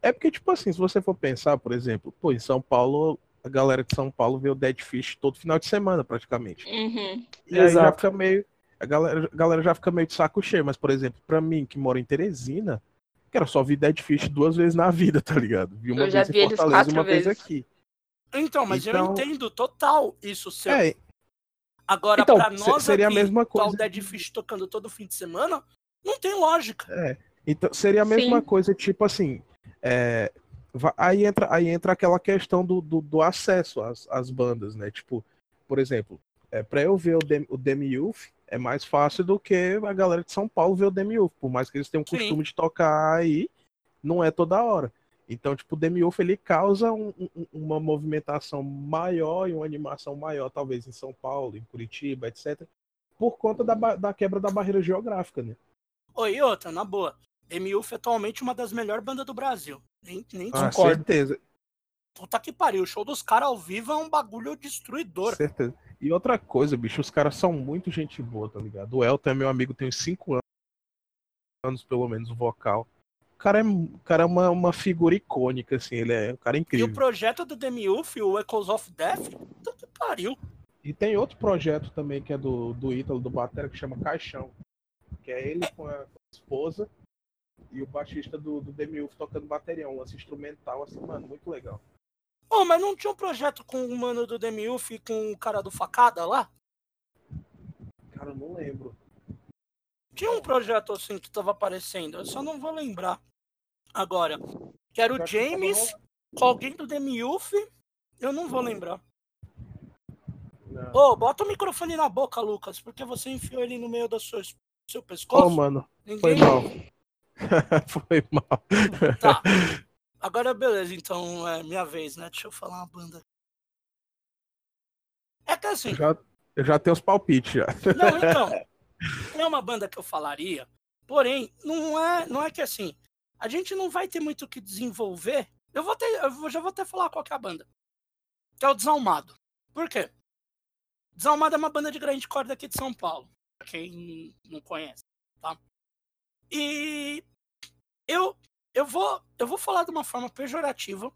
É porque, tipo assim, se você for pensar, por exemplo, pô, em São Paulo, a galera de São Paulo vê o Dead Fish todo final de semana, praticamente. Uhum. E aí já Exato. fica meio. A galera, a galera já fica meio de saco cheio, mas, por exemplo, pra mim, que moro em Teresina, cara, eu só vi Dead Fish duas vezes na vida, tá ligado? Vi uma Eu já vez vi em eles Fortaleza e quatro uma vez vezes. aqui. Então, mas eu Então- entendo total isso seu. É, Agora, Então, pra nós seria a aqui, mesma tá o coisa. Dead Fish tocando todo fim de semana, não tem lógica. Então, seria a mesma Sim. coisa, tipo assim. é, aí, entra, aí entra aquela questão do, do, do acesso às, às bandas, né? Tipo, por exemplo, é, para eu ver o, Dem, o é mais fácil do que a galera de São Paulo ver o Demi Youth, por mais que eles tenham o Sim. costume de tocar aí, não é toda hora. Então, tipo, o Demi Youth, ele causa um- um- uma movimentação maior e uma animação maior, talvez em São Paulo, em Curitiba, etc., por conta da, da quebra da barreira geográfica, né? Oi, outra, na boa. Demi-Uff é atualmente uma das melhores bandas do Brasil. Nem, nem Ah, discordo. certeza. Puta que pariu. O show dos caras ao vivo é um bagulho destruidor. Certeza. E outra coisa, bicho, os caras são muito gente boa, tá ligado? O Elton é meu amigo, tem uns 5 anos, anos pelo menos, o vocal. O cara é, o cara é uma, uma figura icônica, assim, ele é um cara E incrível. o projeto do Demi-Uff, o Echoes of Death, puta que pariu. E tem outro projeto também que é do, do Ítalo, do Batera, que chama Caixão. Que é ele com a, com a esposa e o baixista do, do Demi Uff tocando bateria, um lance instrumental, assim, mano, muito legal. Ô, mas não tinha um projeto com o mano do Demi-Uff e com o cara do Facada lá? Cara, eu não lembro. Tinha um projeto assim que tava aparecendo, eu só não vou lembrar. Agora, que era o James com alguém do Demi-Uff, eu não vou lembrar. Ô, bota o microfone na boca, Lucas, porque você enfiou ele no meio do seu, seu pescoço. Ô, mano, Ninguém... foi mal. [LAUGHS] foi mal. [LAUGHS] Tá. Agora, beleza, então é minha vez, né? Deixa eu falar uma banda. É que assim, Eu já, eu já tenho os palpites já. não, [LAUGHS] então, é uma banda que eu falaria, porém, não é, não é que assim, a gente não vai ter muito o que desenvolver. Eu vou ter, eu já vou até falar qual que é a banda. Que é o Desalmado. Por quê? Desalmado é uma banda de grande corda aqui de São Paulo. Pra quem não conhece, tá? E eu, eu, vou, eu vou falar de uma forma pejorativa,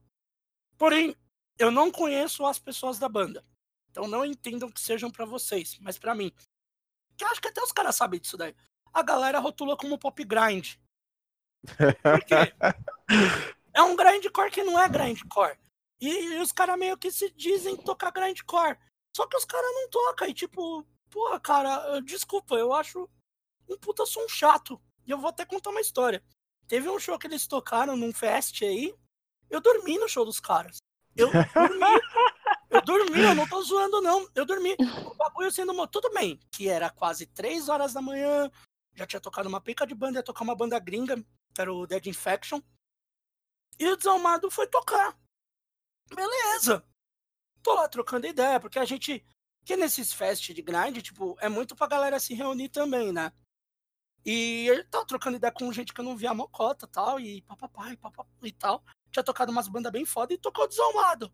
porém, eu não conheço as pessoas da banda. Então não entendam que sejam pra vocês, mas pra mim. Que acho que até os caras sabem disso daí. A galera rotula como pop grind. Por quê? [LAUGHS] É um grindcore que não é grindcore. E, e os caras meio que se dizem tocar grindcore. Só que os caras não tocam. E tipo, porra, cara, desculpa, eu acho um puta som chato. E eu vou até contar uma história. Teve um show que eles tocaram num fest aí. Eu dormi no show dos caras. Eu dormi. [LAUGHS] eu dormi, eu não tô zoando, não. Eu dormi. O bagulho sendo. Tudo bem, que era quase 3 horas da manhã. Já tinha tocado uma pica de banda, ia tocar uma banda gringa, que era o Dead Infection. E o Desalmado foi tocar. Beleza. Tô lá trocando ideia, porque a gente. Que nesses fest de grind, tipo, é muito pra galera se reunir também, né? E ele tava trocando ideia com gente que eu não via a mocota tal, e papapá, e papapá e tal. Tinha tocado umas bandas bem foda e tocou desalmado.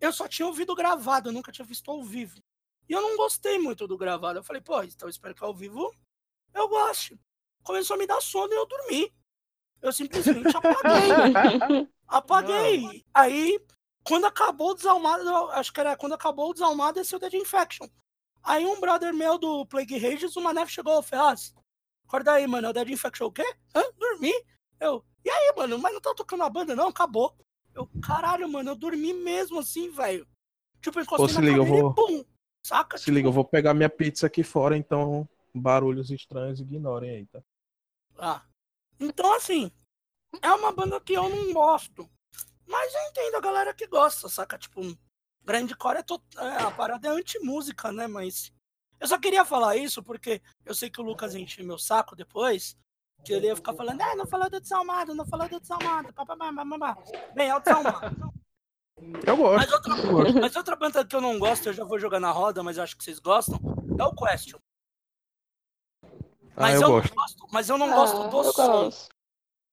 Eu só tinha ouvido gravado, eu nunca tinha visto ao vivo. E eu não gostei muito do gravado. Eu falei, pô, então eu espero que ao vivo eu goste. Começou a me dar sono e eu dormi. Eu simplesmente apaguei. [LAUGHS] apaguei. Não. Aí, quando acabou o desalmado, acho que era quando acabou o desalmado, esse é o Dead Infection. Aí um brother meu do Plague Rages, o Manef chegou, Ferraz, Acorda aí, mano. É o Dead Infection o quê? Hã? Dormi? Eu, e aí, mano? Mas não tá tocando a banda, não? Acabou. Eu, caralho, mano, eu dormi mesmo assim, velho. Tipo, encostei Ô, se na liga, eu vou... pum. Saca? Se tipo... liga, eu vou pegar minha pizza aqui fora, então barulhos estranhos ignorem aí, tá? Ah. Então, assim, é uma banda que eu não gosto. Mas eu entendo a galera que gosta, saca? Tipo, grindcore é, to... é a parada é anti-música, né? Mas eu só queria falar isso porque eu sei que o Lucas enche meu saco depois, que ele ia ficar falando, é, não falou do desalmado, não falou do desalmado, papapá. Bem, é o desalmado. Eu gosto. Mas outra, eu gosto. mas outra banda que eu não gosto, eu já vou jogar na roda, mas acho que vocês gostam, é o Question. Mas ah, eu, eu gosto. gosto. Mas eu não ah, gosto do eu som. Gosto.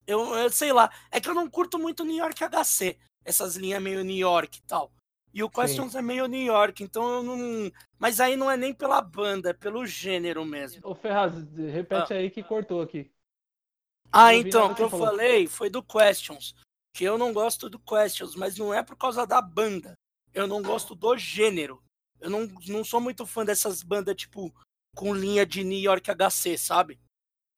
Eu, eu sei lá, é que eu não curto muito New York HC, essas linhas meio New York e tal. E o Questions Sim. é meio New York, então eu não. Mas aí não é nem pela banda, é pelo gênero mesmo. Ô Ferraz, repete ah. aí que cortou aqui. Ah, então, o que eu falou. falei foi do Questions. Que eu não gosto do Questions, mas não é por causa da banda. Eu não gosto do gênero. Eu não, não sou muito fã dessas bandas, tipo, com linha de New York HC, sabe?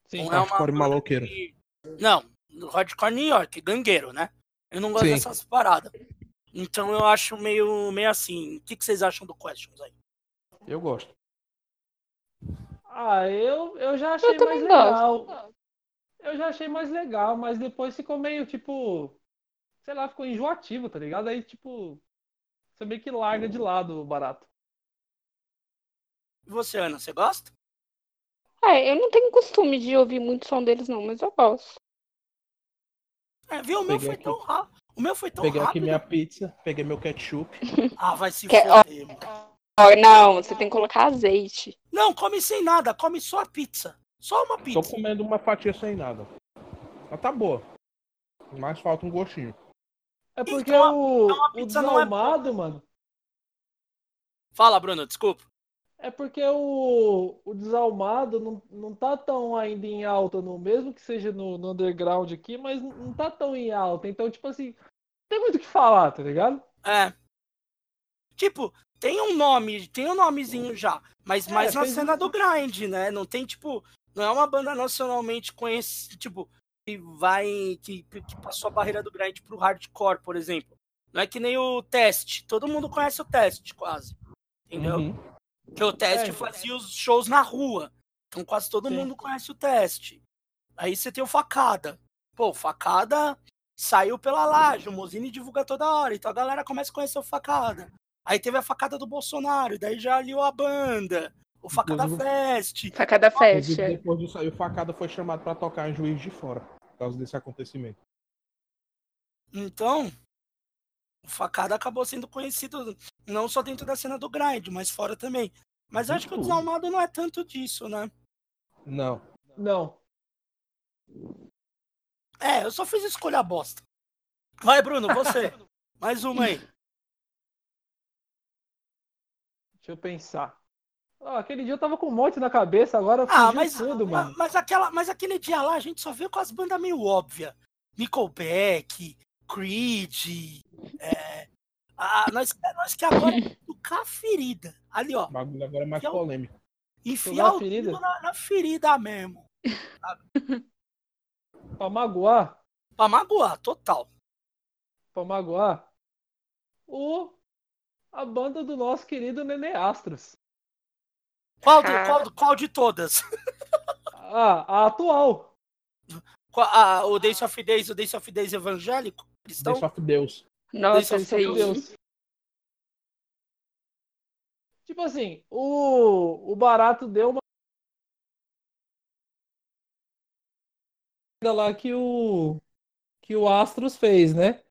Sim, não é hardcore maloqueiro. Que... Não, hardcore New York, gangueiro, né? Eu não gosto Sim. dessas paradas. Então eu acho meio, meio assim. O que, que vocês acham do Questions aí? Eu gosto. Ah, eu, eu já achei eu mais legal. Gosto. Eu já achei mais legal, mas depois ficou meio tipo. Sei lá, ficou enjoativo, tá ligado? Aí, tipo. Você meio que larga de lado o barato. E você, Ana, você gosta? É, eu não tenho costume de ouvir muito som deles, não, mas eu gosto. É, viu? O meu foi aqui. tão rápido. O meu foi tão peguei rápido. aqui minha pizza, peguei meu ketchup. [LAUGHS] Ah, vai se que... foder, oh, Não, você tem que colocar azeite. Não, come sem nada, come só a pizza. Só uma pizza. Tô comendo uma fatia sem nada. Mas tá boa. Mas falta um gostinho. É porque então, o, então o desalmado, é... mano. Fala, Bruno, desculpa. É porque o, o desalmado não, não tá tão ainda em alta, no, mesmo que seja no, no underground aqui, mas não tá tão em alta. Então, tipo assim, tem muito o que falar, tá ligado? É. Tipo, tem um nome, tem um nomezinho já, mas é, mais na cena do grind, né? Não tem, tipo, não é uma banda nacionalmente conhecida, tipo, que vai, que, que passou a barreira do grind pro hardcore, por exemplo. Não é que nem o teste, todo mundo conhece o teste, quase. Entendeu? Uhum. Que o teste é, fazia os shows na rua. Então quase todo sim. mundo conhece o teste. Aí você tem o Facada. Pô, o Facada saiu pela laje, o Mozini divulga toda hora. Então a galera começa a conhecer o Facada. Aí teve a facada do Bolsonaro, daí já aliou a banda. O Facada Fest. Facada Fest. É. Depois disso aí, o Facada foi chamado para tocar em Juiz de Fora, por causa desse acontecimento. Então, o Facada acabou sendo conhecido não só dentro da cena do grind, mas fora também. Mas acho que o Desalmado não é tanto disso, né? Não. Não. É, eu só fiz escolha bosta. Vai, Bruno, você. [LAUGHS] Mais uma aí. Deixa eu pensar. Oh, aquele dia eu tava com um monte na cabeça, agora ah, mas, tudo, mano. Mas, aquela, mas aquele dia lá a gente só viu com as bandas meio óbvias. Nickelback, Creed. É, a, nós, nós que agora [LAUGHS] tocar a ferida. Ali, ó. O bagulho agora é mais é polêmico. Enfiar o ferida? Na, na, ferida mesmo. [LAUGHS] pra magoar? Pra magoar, total. Pra magoar? o a banda do nosso querido Nenê Astros. Qual, de, qual, qual de todas? [LAUGHS] Ah, a atual. Qual, a, o Days of Days, o Days of Days evangélico? Cristão? Days of Deus. Nossa, isso of aí. Deus. Tipo assim, o, o Barato deu uma. lá que o que o Astros fez, né?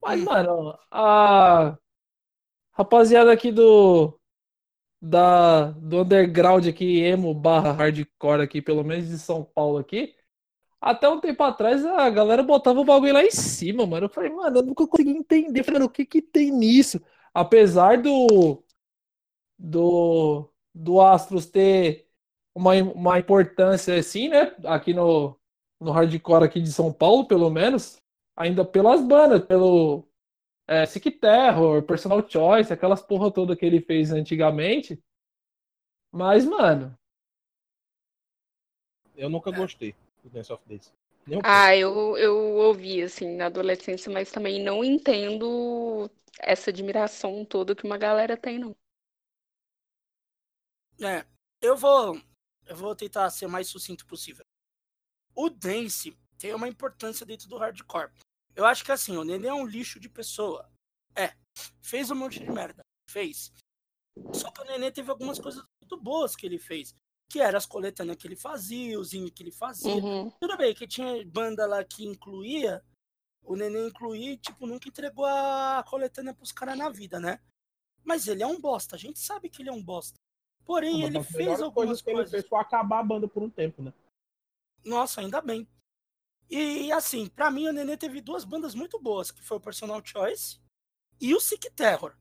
Mas, Hum. mano, a rapaziada aqui do da do underground aqui, emo barra hardcore aqui, pelo menos de São Paulo aqui, até um tempo atrás a galera botava o bagulho lá em cima, mano. Eu falei, mano, eu nunca consegui entender. Falei, o que que tem nisso? Apesar do do, do Astros ter uma, uma importância assim, né? Aqui no, no hardcore aqui de São Paulo, pelo menos, ainda pelas bandas, pelo é, Sick Terror, Personal Choice, aquelas porra toda que ele fez antigamente. Mas, mano, Eu nunca gostei Dance of Days. Um. Ah, eu, eu ouvi, assim, na adolescência, mas também não entendo essa admiração toda que uma galera tem, não. É, eu vou, eu vou tentar ser o mais sucinto possível. O dance tem uma importância dentro do hardcore. Eu acho que assim, o Nenê é um lixo de pessoa. É, fez um monte de merda, fez. Só que o Nenê teve algumas coisas muito boas que ele fez. Que eram as coletâneas que ele fazia, o zine que ele fazia. Uhum. Tudo bem, que tinha banda lá que incluía, o Nenê incluía e, tipo, nunca entregou a coletânea pros caras na vida, né? Mas ele é um bosta, a gente sabe que ele é um bosta. Porém, ele fez algumas coisas que ele coisas. fez foi acabar a banda por um tempo, né? Nossa, ainda bem. E assim, pra mim o Nenê teve duas bandas muito boas, que foi o Personal Choice e o Sick Terror.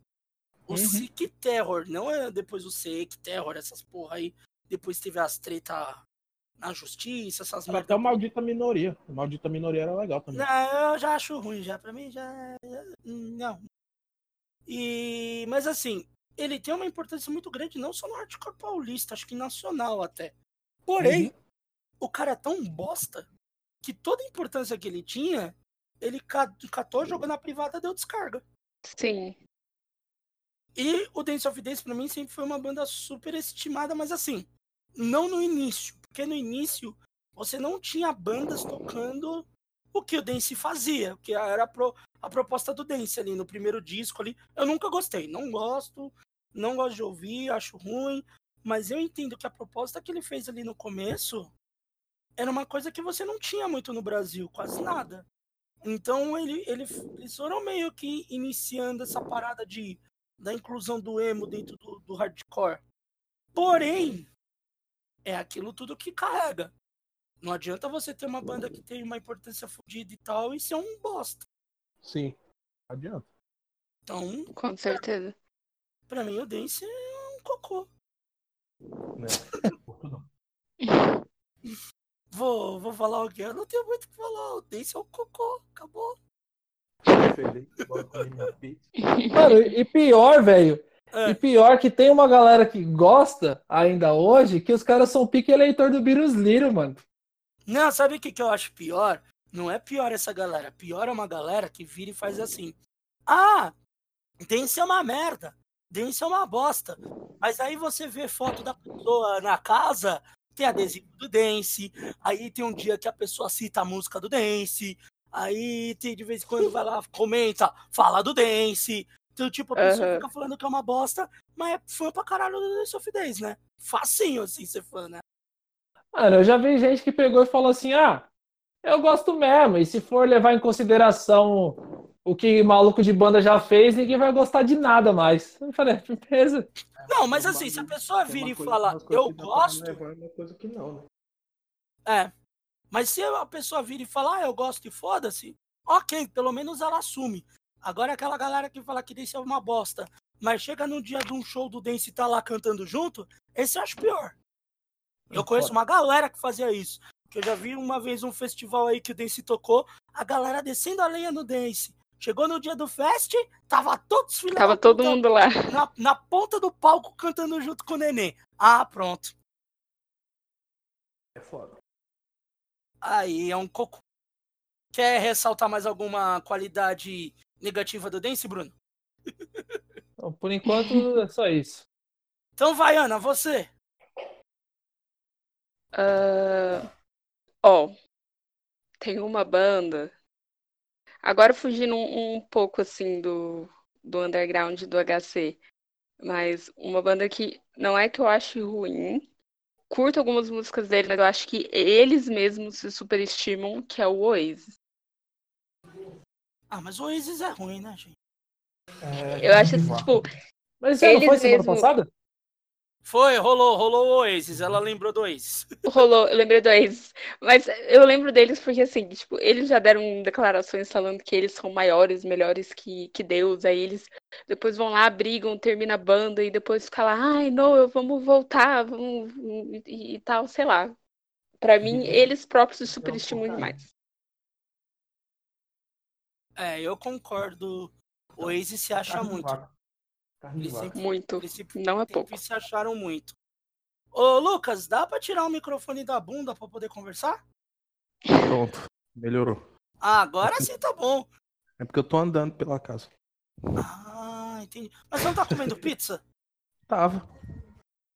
O Uhum. Sick Terror, não é depois o Sick Terror, essas porra aí. Depois teve as treta na justiça, essas Era merda. até o Maldita Minoria. O Maldita Minoria era legal também. Não, eu já acho ruim, já. Pra mim já. Não. E. Mas assim, ele tem uma importância muito grande, não só no hardcore paulista, acho que nacional até. Porém, o cara é tão bosta que toda a importância que ele tinha, ele ca- catou, jogou na privada deu descarga. Sim. E o Dance of Days pra mim sempre foi uma banda super estimada, mas assim, não no início, porque no início você não tinha bandas tocando o que o Dance fazia, que era a, pro- a proposta do Dance ali no primeiro disco ali. Eu nunca gostei, não gosto, não gosto de ouvir, acho ruim, mas eu entendo que a proposta que ele fez ali no começo era uma coisa que você não tinha muito no Brasil, quase nada. Então ele, ele, eles foram meio que iniciando essa parada de da inclusão do emo dentro do, do hardcore. Porém, é aquilo tudo que carrega. Não adianta você ter uma banda que tem uma importância fodida e tal e ser um bosta. Sim. Adianta. Então, Com certeza. pra mim, o Dance é um cocô. Né? [LAUGHS] Não. Vou, vou falar o quê? Eu não tenho muito o que falar. O Dance é um cocô. Acabou. Feliz, minha [LAUGHS] mano, e pior, velho. É. E pior que tem uma galera que gosta ainda hoje que os caras são pique eleitor do Beatles Little, mano. Não, sabe o que, que eu acho pior? Não é pior essa galera. Pior é uma galera que vira e faz assim. Ah, Dance é uma merda. Dance é uma bosta. Mas aí você vê foto da pessoa na casa, tem adesivo do Dance. Aí tem um dia que a pessoa cita a música do Dance. Aí tem de vez em quando vai lá, comenta, fala do Dance. Então, tipo, a pessoa Aham. fica falando que é uma bosta, mas é fã pra caralho do Dance of Days, né? Facinho assim ser fã, né? Mano, eu já vi gente que pegou e falou assim: ah, eu gosto mesmo, e se for levar em consideração o que maluco de banda já fez, ninguém vai gostar de nada mais. [LAUGHS] Eu falei, beleza. Não, mas assim, se a pessoa uma e coisa- fala, umas coisas eu pra gosto, e uma coisa que não, né? é. Mas se a pessoa vira e fala, ah, eu gosto e foda-se, ok, pelo menos ela assume. Agora aquela galera que fala que Dance é uma bosta, mas chega no dia de um show do Dance e tá lá cantando junto, esse eu acho pior. Eu conheço uma galera que fazia isso. Que eu já vi uma vez um festival aí que o Dance tocou, a galera descendo a lenha no Dance. Chegou no dia do fest, tava todos filhos Tava todo mundo lá. na, na ponta do palco cantando junto com o Nenê. Ah, pronto. É foda. Aí é um cocô. Quer ressaltar mais alguma qualidade negativa do Dance, Bruno? Por enquanto, é só isso. Então vai, Ana, você. Uh, ó, tem uma banda. Agora fugindo um, um, pouco assim do, do underground do HC. Mas uma banda que não é que eu acho ruim. Curto algumas músicas dele, mas eu acho que eles mesmos se superestimam, que é o Oasis. Ah, mas o Oasis é ruim, né, gente? É, eu acho assim, tipo. Mas isso não foi semana mesmo... passada? Foi, rolou, rolou o Oasis. Ela lembrou do Oasis. [LAUGHS] Rolou, eu lembrei do Oasis. Mas eu lembro deles porque, assim, tipo, eles já deram declarações falando que eles são maiores, melhores que, que Deus. Aí eles depois vão lá, brigam, termina a banda e depois fica lá, ai, não, vamos voltar, vamos. E, e tal, sei lá. Pra mim, eles próprios se superestimam demais. É, eu concordo. O Oasis se acha muito. Sempre, muito. Não é pouco. se acharam muito. Ô, Lucas, dá pra tirar o microfone da bunda pra poder conversar? Pronto, melhorou. Ah, agora sim tá bom. É porque eu tô andando pela casa. Ah, entendi. Mas você não tá comendo [LAUGHS] pizza? Tava.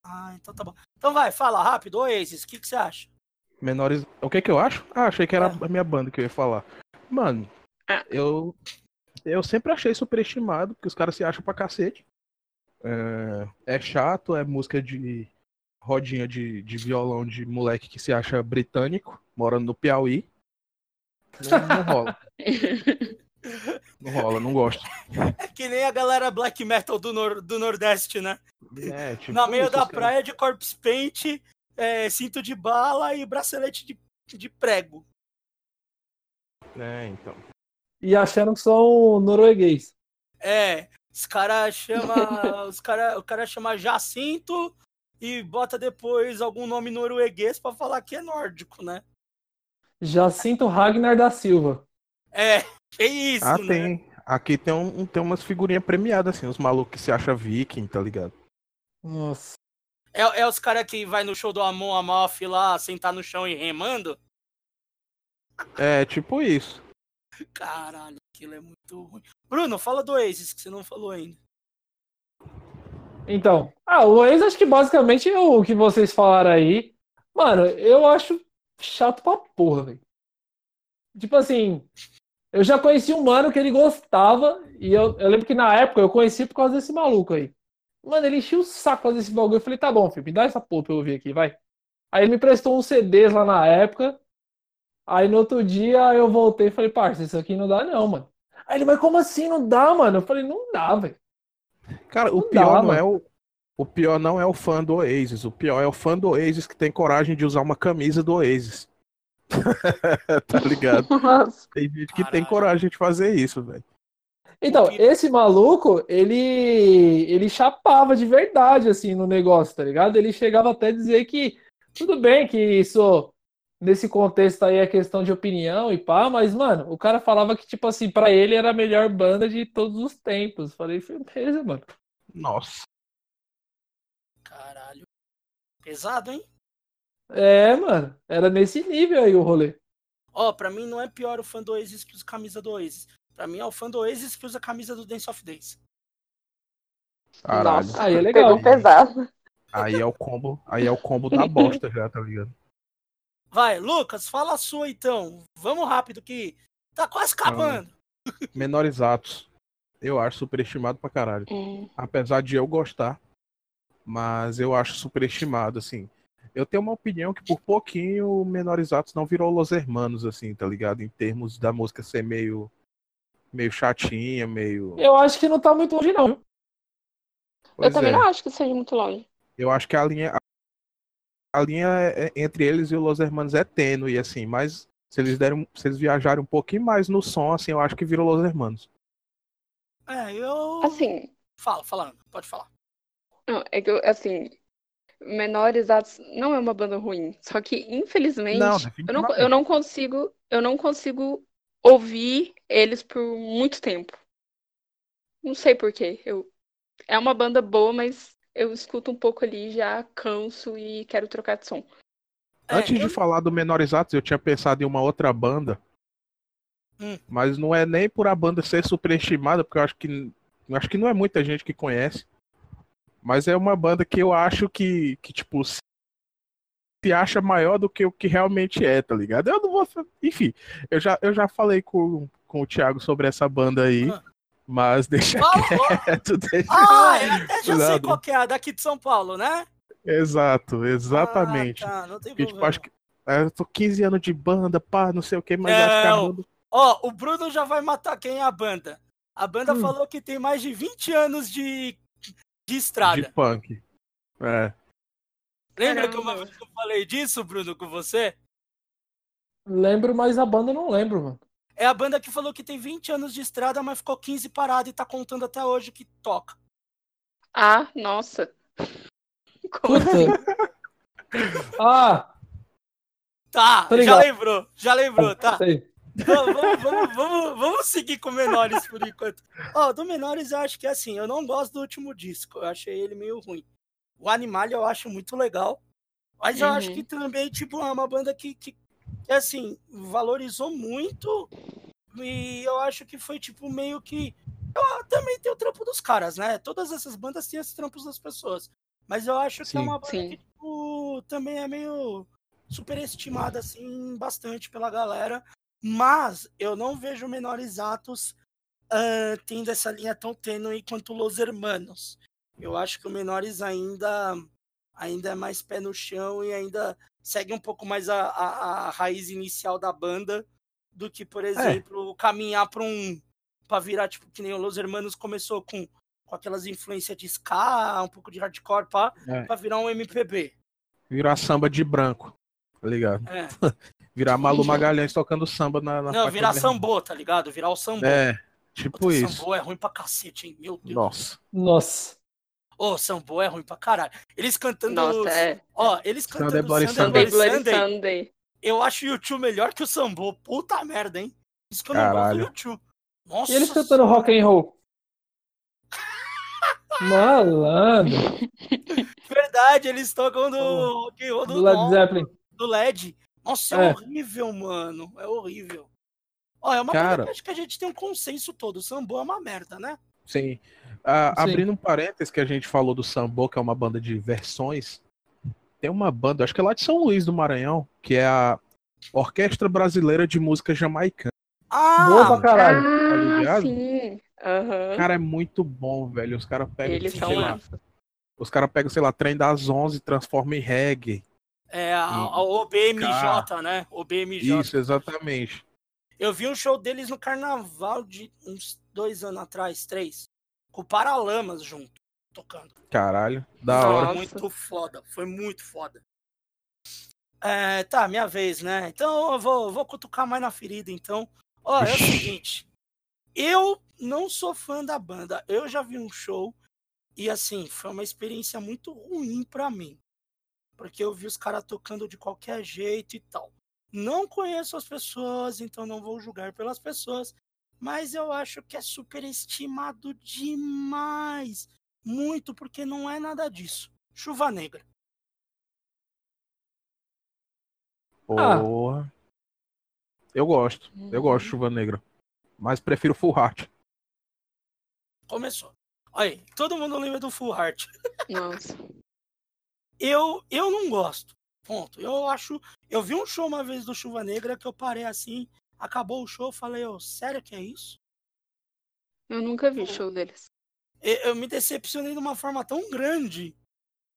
Ah, então tá bom. Então vai, fala rápido, Oasis, o que, que você acha? Menores. O que que eu acho? Ah, achei que era é. a minha banda que eu ia falar. Mano. Eu. Eu sempre achei superestimado, porque os caras se acham pra cacete. É, é chato, é música de rodinha de, de violão de moleque que se acha britânico, morando no Piauí. Não, não rola. [LAUGHS] Não rola, não gosto. É que nem a galera black metal do, nor do Nordeste, né? É, tipo Na meio da praia de corpse paint, é, cinto de bala e bracelete de, de prego. É, então. E achando que são norueguês. É, os caras chama, [LAUGHS] os cara, o cara chama Jacinto e bota depois algum nome norueguês para falar que é nórdico, né? Jacinto Ragnar da Silva. É, é isso, ah, né? tem. Aqui tem, um, tem umas figurinhas premiadas, assim, os malucos que se acham viking, tá ligado? Nossa. É, é os caras que vai no show do Amon Amalf lá, sentar no chão e remando? É, tipo isso. Caralho, aquilo é muito ruim. Bruno, fala do Oasis, que você não falou ainda. Então, ah, o Oasis acho que basicamente é o que vocês falaram aí. Mano, eu acho chato pra porra, velho. Tipo assim, eu já conheci um mano que ele gostava, e eu, eu lembro que na época eu conheci por causa desse maluco aí. Mano, ele enchia o saco desse bagulho. Eu falei, tá bom, filho, me dá essa porra pra eu ouvir aqui, vai. Aí ele me prestou uns CDs lá na época. Aí no outro dia eu voltei e falei, parça, isso aqui não dá não, mano. Aí ele, mas como assim não dá, mano? Eu falei, não dá, velho. Cara, não o pior dá, não é mano. é o. O pior não é o fã do Oasis, o pior é o fã do Oasis que tem coragem de usar uma camisa do Oasis. [LAUGHS] tá ligado? [LAUGHS] Nossa. Tem gente que Caralho. tem coragem de fazer isso, velho. Então, esse maluco, ele ele chapava de verdade assim no negócio, tá ligado? Ele chegava até a dizer que tudo bem que isso nesse contexto aí é questão de opinião e pá, mas, mano, o cara falava que, tipo assim, para ele era a melhor banda de todos os tempos. Falei, firmeza, mano. Nossa. Caralho. Pesado, hein? É, mano. Era nesse nível aí o rolê. Ó, oh, pra mim não é pior o fã do Oasis que usa camisa do Oasis. Pra mim é o fã do Oasis que usa camisa do Dance of Days. Caralho. Nossa, aí é legal. Pegou pesado. Aí é o combo, aí é o combo da [LAUGHS] bosta já, tá ligado? Vai, Lucas, fala a sua então. Vamos rápido que tá quase acabando. menores atos. Eu acho superestimado pra caralho. Hum. Apesar de eu gostar, mas eu acho superestimado, assim. Eu tenho uma opinião que por pouquinho Menores Atos não virou Los Hermanos, assim, tá ligado? Em termos da música ser meio. meio chatinha, meio. Eu acho que não tá muito longe, não. Pois eu também é. não acho que seja muito longe. Eu acho que a linha, a linha é, é, entre eles e o Los Hermanos é tênue, assim, mas se eles deram, se eles viajarem um pouquinho mais no som, assim, eu acho que virou Los Hermanos. É, eu. Assim. Fala, falando, pode falar. Não, é que, assim, Menores Atos não é uma banda ruim. Só que, infelizmente, não, eu, não, eu não consigo. Eu não consigo ouvir eles por muito tempo. Não sei porquê. Eu, é uma banda boa, mas eu escuto um pouco ali, já canso e quero trocar de som. Antes é, de falar do Menores Atos, eu tinha pensado em uma outra banda. Hum. Mas não é nem por a banda ser superestimada, porque eu acho que Acho que não é muita gente que conhece. Mas é uma banda que eu acho que, que tipo, se acha maior do que o que realmente é, tá ligado? Eu não vou. Enfim, eu já, eu já falei com, com o Thiago sobre essa banda aí. Ah. Mas deixa quieto. [LAUGHS] Deixa ah, eu até já sei qual que é, daqui de São Paulo, né? Exato, exato. Ah, tá, não tem Porque, tipo, acho que é, eu tô 15 anos de banda, pá, não sei o que, mas não, acho que a banda... Ó, o Bruno já vai matar quem é a banda. A banda hum. falou que tem mais de 20 anos de, de estrada. De punk. É. Lembra que uma vez que eu falei disso, Bruno, com você? Lembro, mas a banda não lembro, mano. É a banda que falou que tem 20 anos de estrada, mas ficou 15 parada e tá contando até hoje que toca. Ah, nossa. Como assim? [LAUGHS] ah! Tá, já lembrou, já lembrou, tá? Vamos, vamos, vamos, vamos, seguir com menores por enquanto. Ó, oh, do menores eu acho que é assim, eu não gosto do último disco, eu achei ele meio ruim. O Animal eu acho muito legal, mas eu acho uhum. que também, tipo, é uma banda que, que, que, assim, valorizou muito e eu acho que foi, tipo, meio que... Eu, também tem o trampo dos caras, né? Todas essas bandas têm esses trampos das pessoas. Mas eu acho sim, que é uma banda sim. que, tipo, também é meio superestimada, assim, bastante pela galera. Mas eu não vejo menores atos uh, tendo essa linha tão tênue quanto Los Hermanos. Eu acho que o menores ainda ainda é mais pé no chão e ainda segue um pouco mais a, a, a raiz inicial da banda do que, por é. exemplo, é. caminhar para um para virar tipo que nem o Los Hermanos começou com, com aquelas influências de ska, um pouco de hardcore para é. virar um MPB. Virar samba de branco, tá ligado? É. [LAUGHS] virar Malu Magalhães tocando samba na, na Não, virar sambô, tá ligado? Virar o sambô. É, tipo Puta, isso. Sambô é ruim pra cacete, hein? Meu Deus. Nossa. Nossa. Ô, oh, Sambo é ruim pra caralho. Eles cantando. Nossa, é. Ó, eles cantando Sunday Bloody Sunday. Sunday, Bloody Sunday. Eu acho o YouTube melhor que o Sambo. Puta merda, hein? Isso que eu não gosto do YouTube. Nossa. E eles cantando rock and roll. [LAUGHS] Malandro. [LAUGHS] Verdade, eles tocam do rock and roll do, do Led Zeppelin. Do LED. Nossa, é, é, horrível, mano. É horrível. Ó, é uma Cara... coisa que acho que a gente tem um consenso todo. O Sambo é uma merda, né? Sim. Uh, abrindo um parênteses que a gente falou do Sambo, que é uma banda de versões, tem uma banda, acho que é lá de São Luís do Maranhão, que é a Orquestra Brasileira de Música Jamaicana. Ah! Boa pra caralho. Ah, tá sim. Uhum. Cara, é muito bom, velho. Os caras pegam, Eles sei lá, os caras pegam, sei lá, trem das 11 e transformam em reggae. É, a, a OBMJ, cara... né? OBMJ. Isso, exatamente. Eu vi um show deles no carnaval de uns dois anos atrás, três com o Paralamas junto, tocando. Caralho, da hora. Foi muito foda, foi muito foda. É, tá, minha vez, né? Então eu vou, vou cutucar mais na ferida, então. Ó, é o seguinte. Eu não sou fã da banda. Eu já vi um show e, assim, foi uma experiência muito ruim para mim. Porque eu vi os caras tocando de qualquer jeito e tal. Não conheço as pessoas, então não vou julgar pelas pessoas mas eu acho que é superestimado demais. Muito, porque não é nada disso. Chuva Negra. Porra. Ah. Eu gosto. Eu gosto de uhum. Chuva Negra. Mas prefiro Full Heart. Começou. Aí, todo mundo lembra do Full Heart. [LAUGHS] Nossa. eu, eu não gosto. Ponto. Eu acho. Eu vi um show uma vez do Chuva Negra que eu parei assim. Acabou o show, falei, oh, sério que é isso? Eu nunca vi show deles. Eu me decepcionei de uma forma tão grande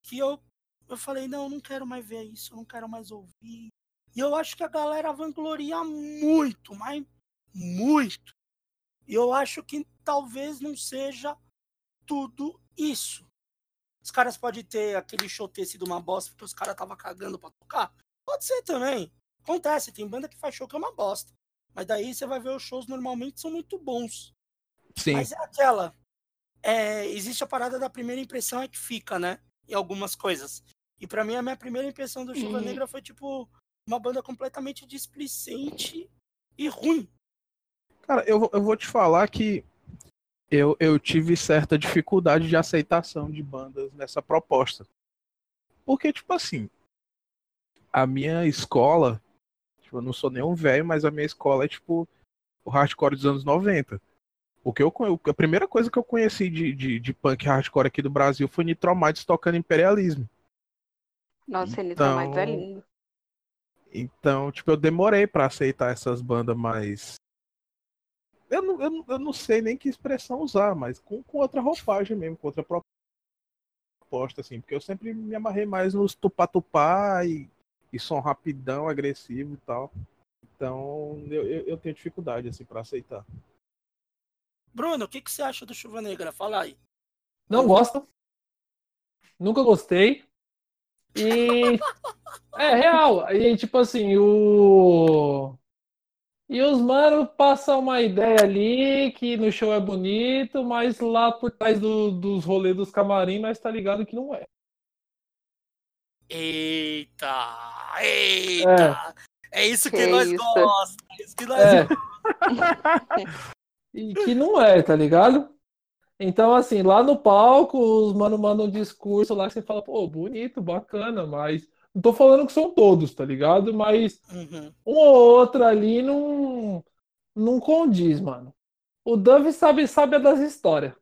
que eu, eu falei, não, não quero mais ver isso, eu não quero mais ouvir. E eu acho que a galera vangloria muito, mas muito. E eu acho que talvez não seja tudo isso. Os caras podem ter aquele show ter sido uma bosta porque os caras estavam cagando pra tocar. Pode ser também. Acontece, tem banda que faz show que é uma bosta. Mas daí você vai ver os shows normalmente são muito bons. Sim. Mas é aquela. É, existe a parada da primeira impressão é que fica, né? Em algumas coisas. E para mim, a minha primeira impressão do Chuva uhum. Negra foi, tipo, uma banda completamente displicente e ruim. Cara, eu, eu vou te falar que eu, eu tive certa dificuldade de aceitação de bandas nessa proposta. Porque, tipo assim, a minha escola Tipo, eu não sou nenhum velho, mas a minha escola é tipo o hardcore dos anos 90. O que eu, a primeira coisa que eu conheci de, de, de punk hardcore aqui do Brasil foi Nitromites tocando Imperialismo. Nossa, então, Nitromites é lindo. Então, tipo, eu demorei para aceitar essas bandas mais. Eu não, eu, eu não sei nem que expressão usar, mas com, com outra roupagem mesmo, com outra proposta, assim, porque eu sempre me amarrei mais nos tupá-tupá e, e som rapidão, agressivo e tal. Então, eu, eu, eu tenho dificuldade, assim, para aceitar. Bruno, o que, que você acha do Chuva Negra? Fala aí. Não gosto. Nunca gostei. E. [LAUGHS] é real. E tipo assim, o. E os manos passam uma ideia ali que no show é bonito, mas lá por trás do, dos rolês dos camarim, mas tá ligado que não é. Eita! Eita! É, é isso que, que nós gostamos! É isso que nós é. [LAUGHS] e que não é, tá ligado? Então, assim, lá no palco, os mano mandam um discurso lá que você fala, pô, bonito, bacana, mas. Não tô falando que são todos, tá ligado? Mas uhum. um ou outro ali não, não condiz, mano. O Dove sabe, sabe das histórias.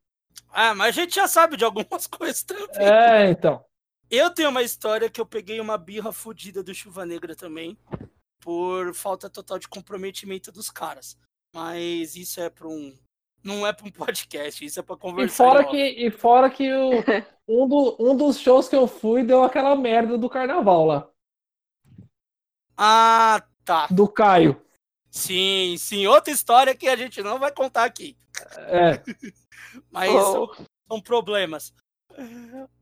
Ah, mas a gente já sabe de algumas [LAUGHS] coisas também. É, então. Eu tenho uma história que eu peguei uma birra fodida do Chuva Negra também, por falta total de comprometimento dos caras. Mas isso é para um não é para um [LAUGHS] podcast, isso é para conversar. E fora que, e fora que o, [LAUGHS] um, do, um dos shows que eu fui deu aquela merda do carnaval lá. Ah, tá. Do Caio. Sim, sim. Outra história que a gente não vai contar aqui. É. [LAUGHS] Mas oh. são, são, problemas.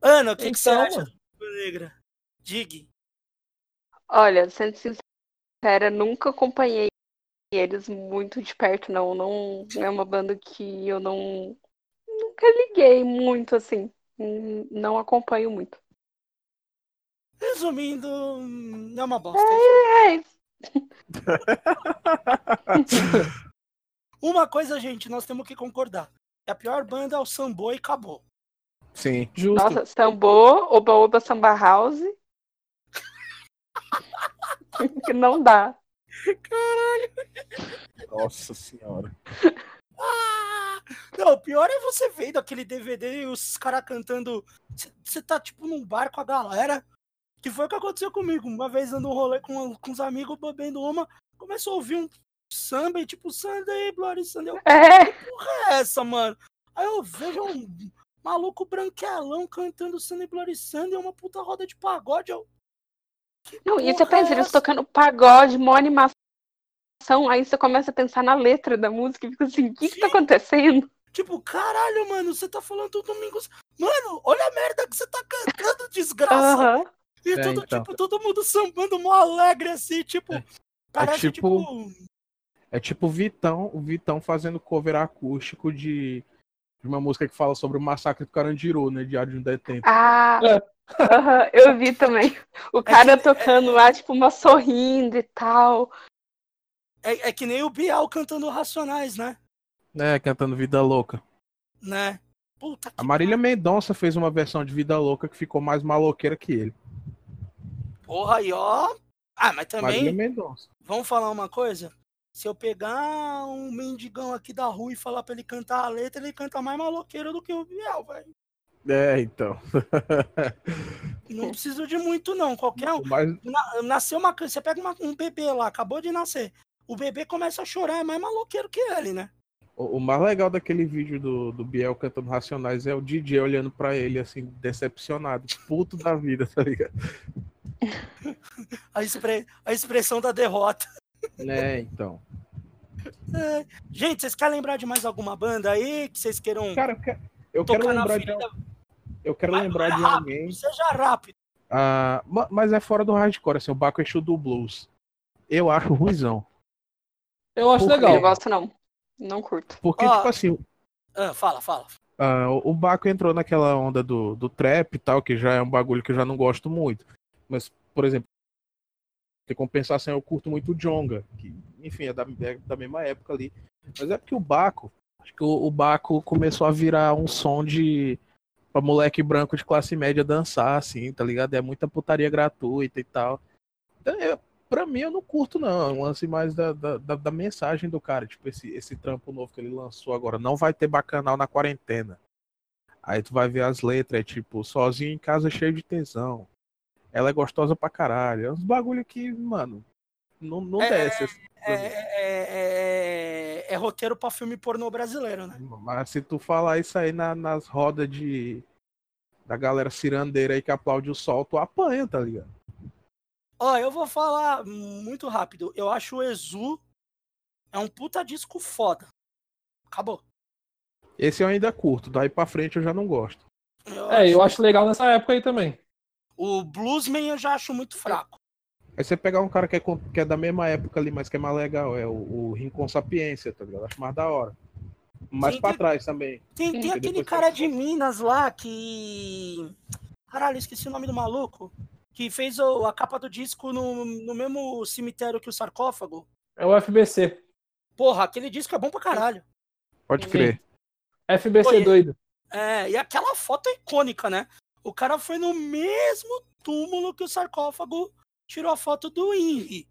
Ana, o que, então, que você acha do Negra? Dig. Olha, sendo sincera, nunca acompanhei eles muito de perto, não. Não é uma banda que eu não nunca liguei muito assim. Não acompanho muito. Resumindo, é uma bosta. É, é. [LAUGHS] uma coisa, gente, nós temos que concordar. A pior banda é o Sambo e acabou. Sim, justo. Nossa, Sambo, Oba Oba Samba House. [LAUGHS] que não dá. Caralho. Nossa senhora. Ah! Não, o pior é você vendo aquele DVD e os caras cantando. Você tá tipo num bar com a galera. Que foi o que aconteceu comigo. Uma vez andando um rolê com, com os amigos bebendo uma, começou a ouvir um samba e tipo, Sunday, Bloody Sunday. É. Que porra é essa, mano? Aí eu vejo um maluco branquelão cantando Sunday, Bloody Sunday, uma puta roda de pagode. Eu, não, e você pensa, é eles tocando pagode, mó animação, aí você começa a pensar na letra da música e fica assim, o que, que tá acontecendo? Tipo, caralho, mano, você tá falando do Domingos. Mano, olha a merda que você tá cantando, [LAUGHS] desgraça. Uhum. E é, tudo, então. tipo, todo mundo sambando mó alegre, assim, tipo. É, parece, é tipo, tipo. É tipo o Vitão, o Vitão fazendo cover acústico de, de uma música que fala sobre o massacre do Carandiru, né? Diário de um detento. Ah, é. Uhum, eu vi também. O cara é que, tocando é, lá, tipo, uma sorrindo e tal. É, é que nem o Bial cantando Racionais, né? É, cantando Vida Louca. Né? Puta a Marília Mendonça fez uma versão de Vida Louca que ficou mais maloqueira que ele. Porra, aí, ó. Ah, mas também. Marília Mendonça. Vamos falar uma coisa? Se eu pegar um mendigão aqui da rua e falar pra ele cantar a letra, ele canta mais maloqueiro do que o Biel, velho. É, então. [LAUGHS] não preciso de muito, não. Qualquer um. Mas... Nasceu uma. Você pega uma, um bebê lá, acabou de nascer. O bebê começa a chorar, é mais maloqueiro que ele, né? O, o mais legal daquele vídeo do, do Biel cantando Racionais é o DJ olhando para ele, assim, decepcionado, puto da vida, tá ligado? [LAUGHS] a, expre... a expressão da derrota. É, então. É. Gente, vocês querem lembrar de mais alguma banda aí que vocês queiram. Cara, eu quero lembrar de. Eu quero lembrar de rápido, alguém. Seja rápido. Ah, mas é fora do hardcore, assim, o Baco Exu do Blues. Eu acho ruizão. Eu acho Porque... legal. Eu gosto não. Não curto. Porque, tipo assim. Ah, fala, fala. Uh, o Baco entrou naquela onda do, do trap e tal, que já é um bagulho que eu já não gosto muito. Mas, por exemplo, em compensação, eu curto muito o Jonga, que, enfim, é da, é da mesma época ali. Mas é porque o Baco, acho que o, o Baco começou a virar um som de pra moleque branco de classe média dançar, assim, tá ligado? É muita putaria gratuita e tal. Então, eu, pra mim eu não curto, não. É um lance mais da, da, da, da mensagem do cara. Tipo, esse, esse trampo novo que ele lançou agora. Não vai ter bacanal na quarentena. Aí tu vai ver as letras, é tipo, sozinho em casa cheio de tesão. Ela é gostosa pra caralho. É uns bagulho que, mano, não, não É, desce. assim, pra É, é- é- é roteiro pra filme pornô brasileiro, né? Mas se tu falar isso aí na- nas rodas de. Da galera cirandeira aí que aplaude o sol, tu apanha, tá ligado? Ó, eu vou falar muito rápido. Eu acho o Exu é um puta disco foda. Acabou. Esse eu ainda curto, daí pra frente eu já não gosto. Eu É, eu acho legal nessa época aí também. O Bluesman eu já acho muito fraco. Aí você pegar um cara que é, que é da mesma época ali, mas que é mais legal, é o, o Rincon Sapiência, tá ligado? Acho mais da hora. Mais tem- trás também. Tem, tem aquele cara de Minas lá que. Caralho, esqueci o nome do maluco. Que fez o- a capa do disco no, no mesmo cemitério que o sarcófago. É o FBC. Porra, aquele disco é bom pra caralho. Pode Sim. crer. FBC Oi. doido. É, e aquela foto é icônica, né? O cara foi no mesmo túmulo que o sarcófago tirou a foto do Henry.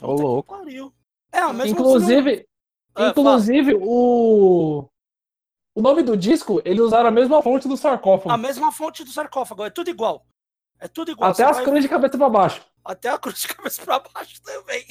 Ô, louco. Pariu. É, o mesmo Inclusive, Ah, inclusive o o nome do disco, eles usaram a mesma fonte do sarcófago. a mesma fonte do sarcófago, é tudo igual. É tudo igual. Até você as vai- cruzes de cabeça pra baixo. Até a cruz de cabeça pra baixo também.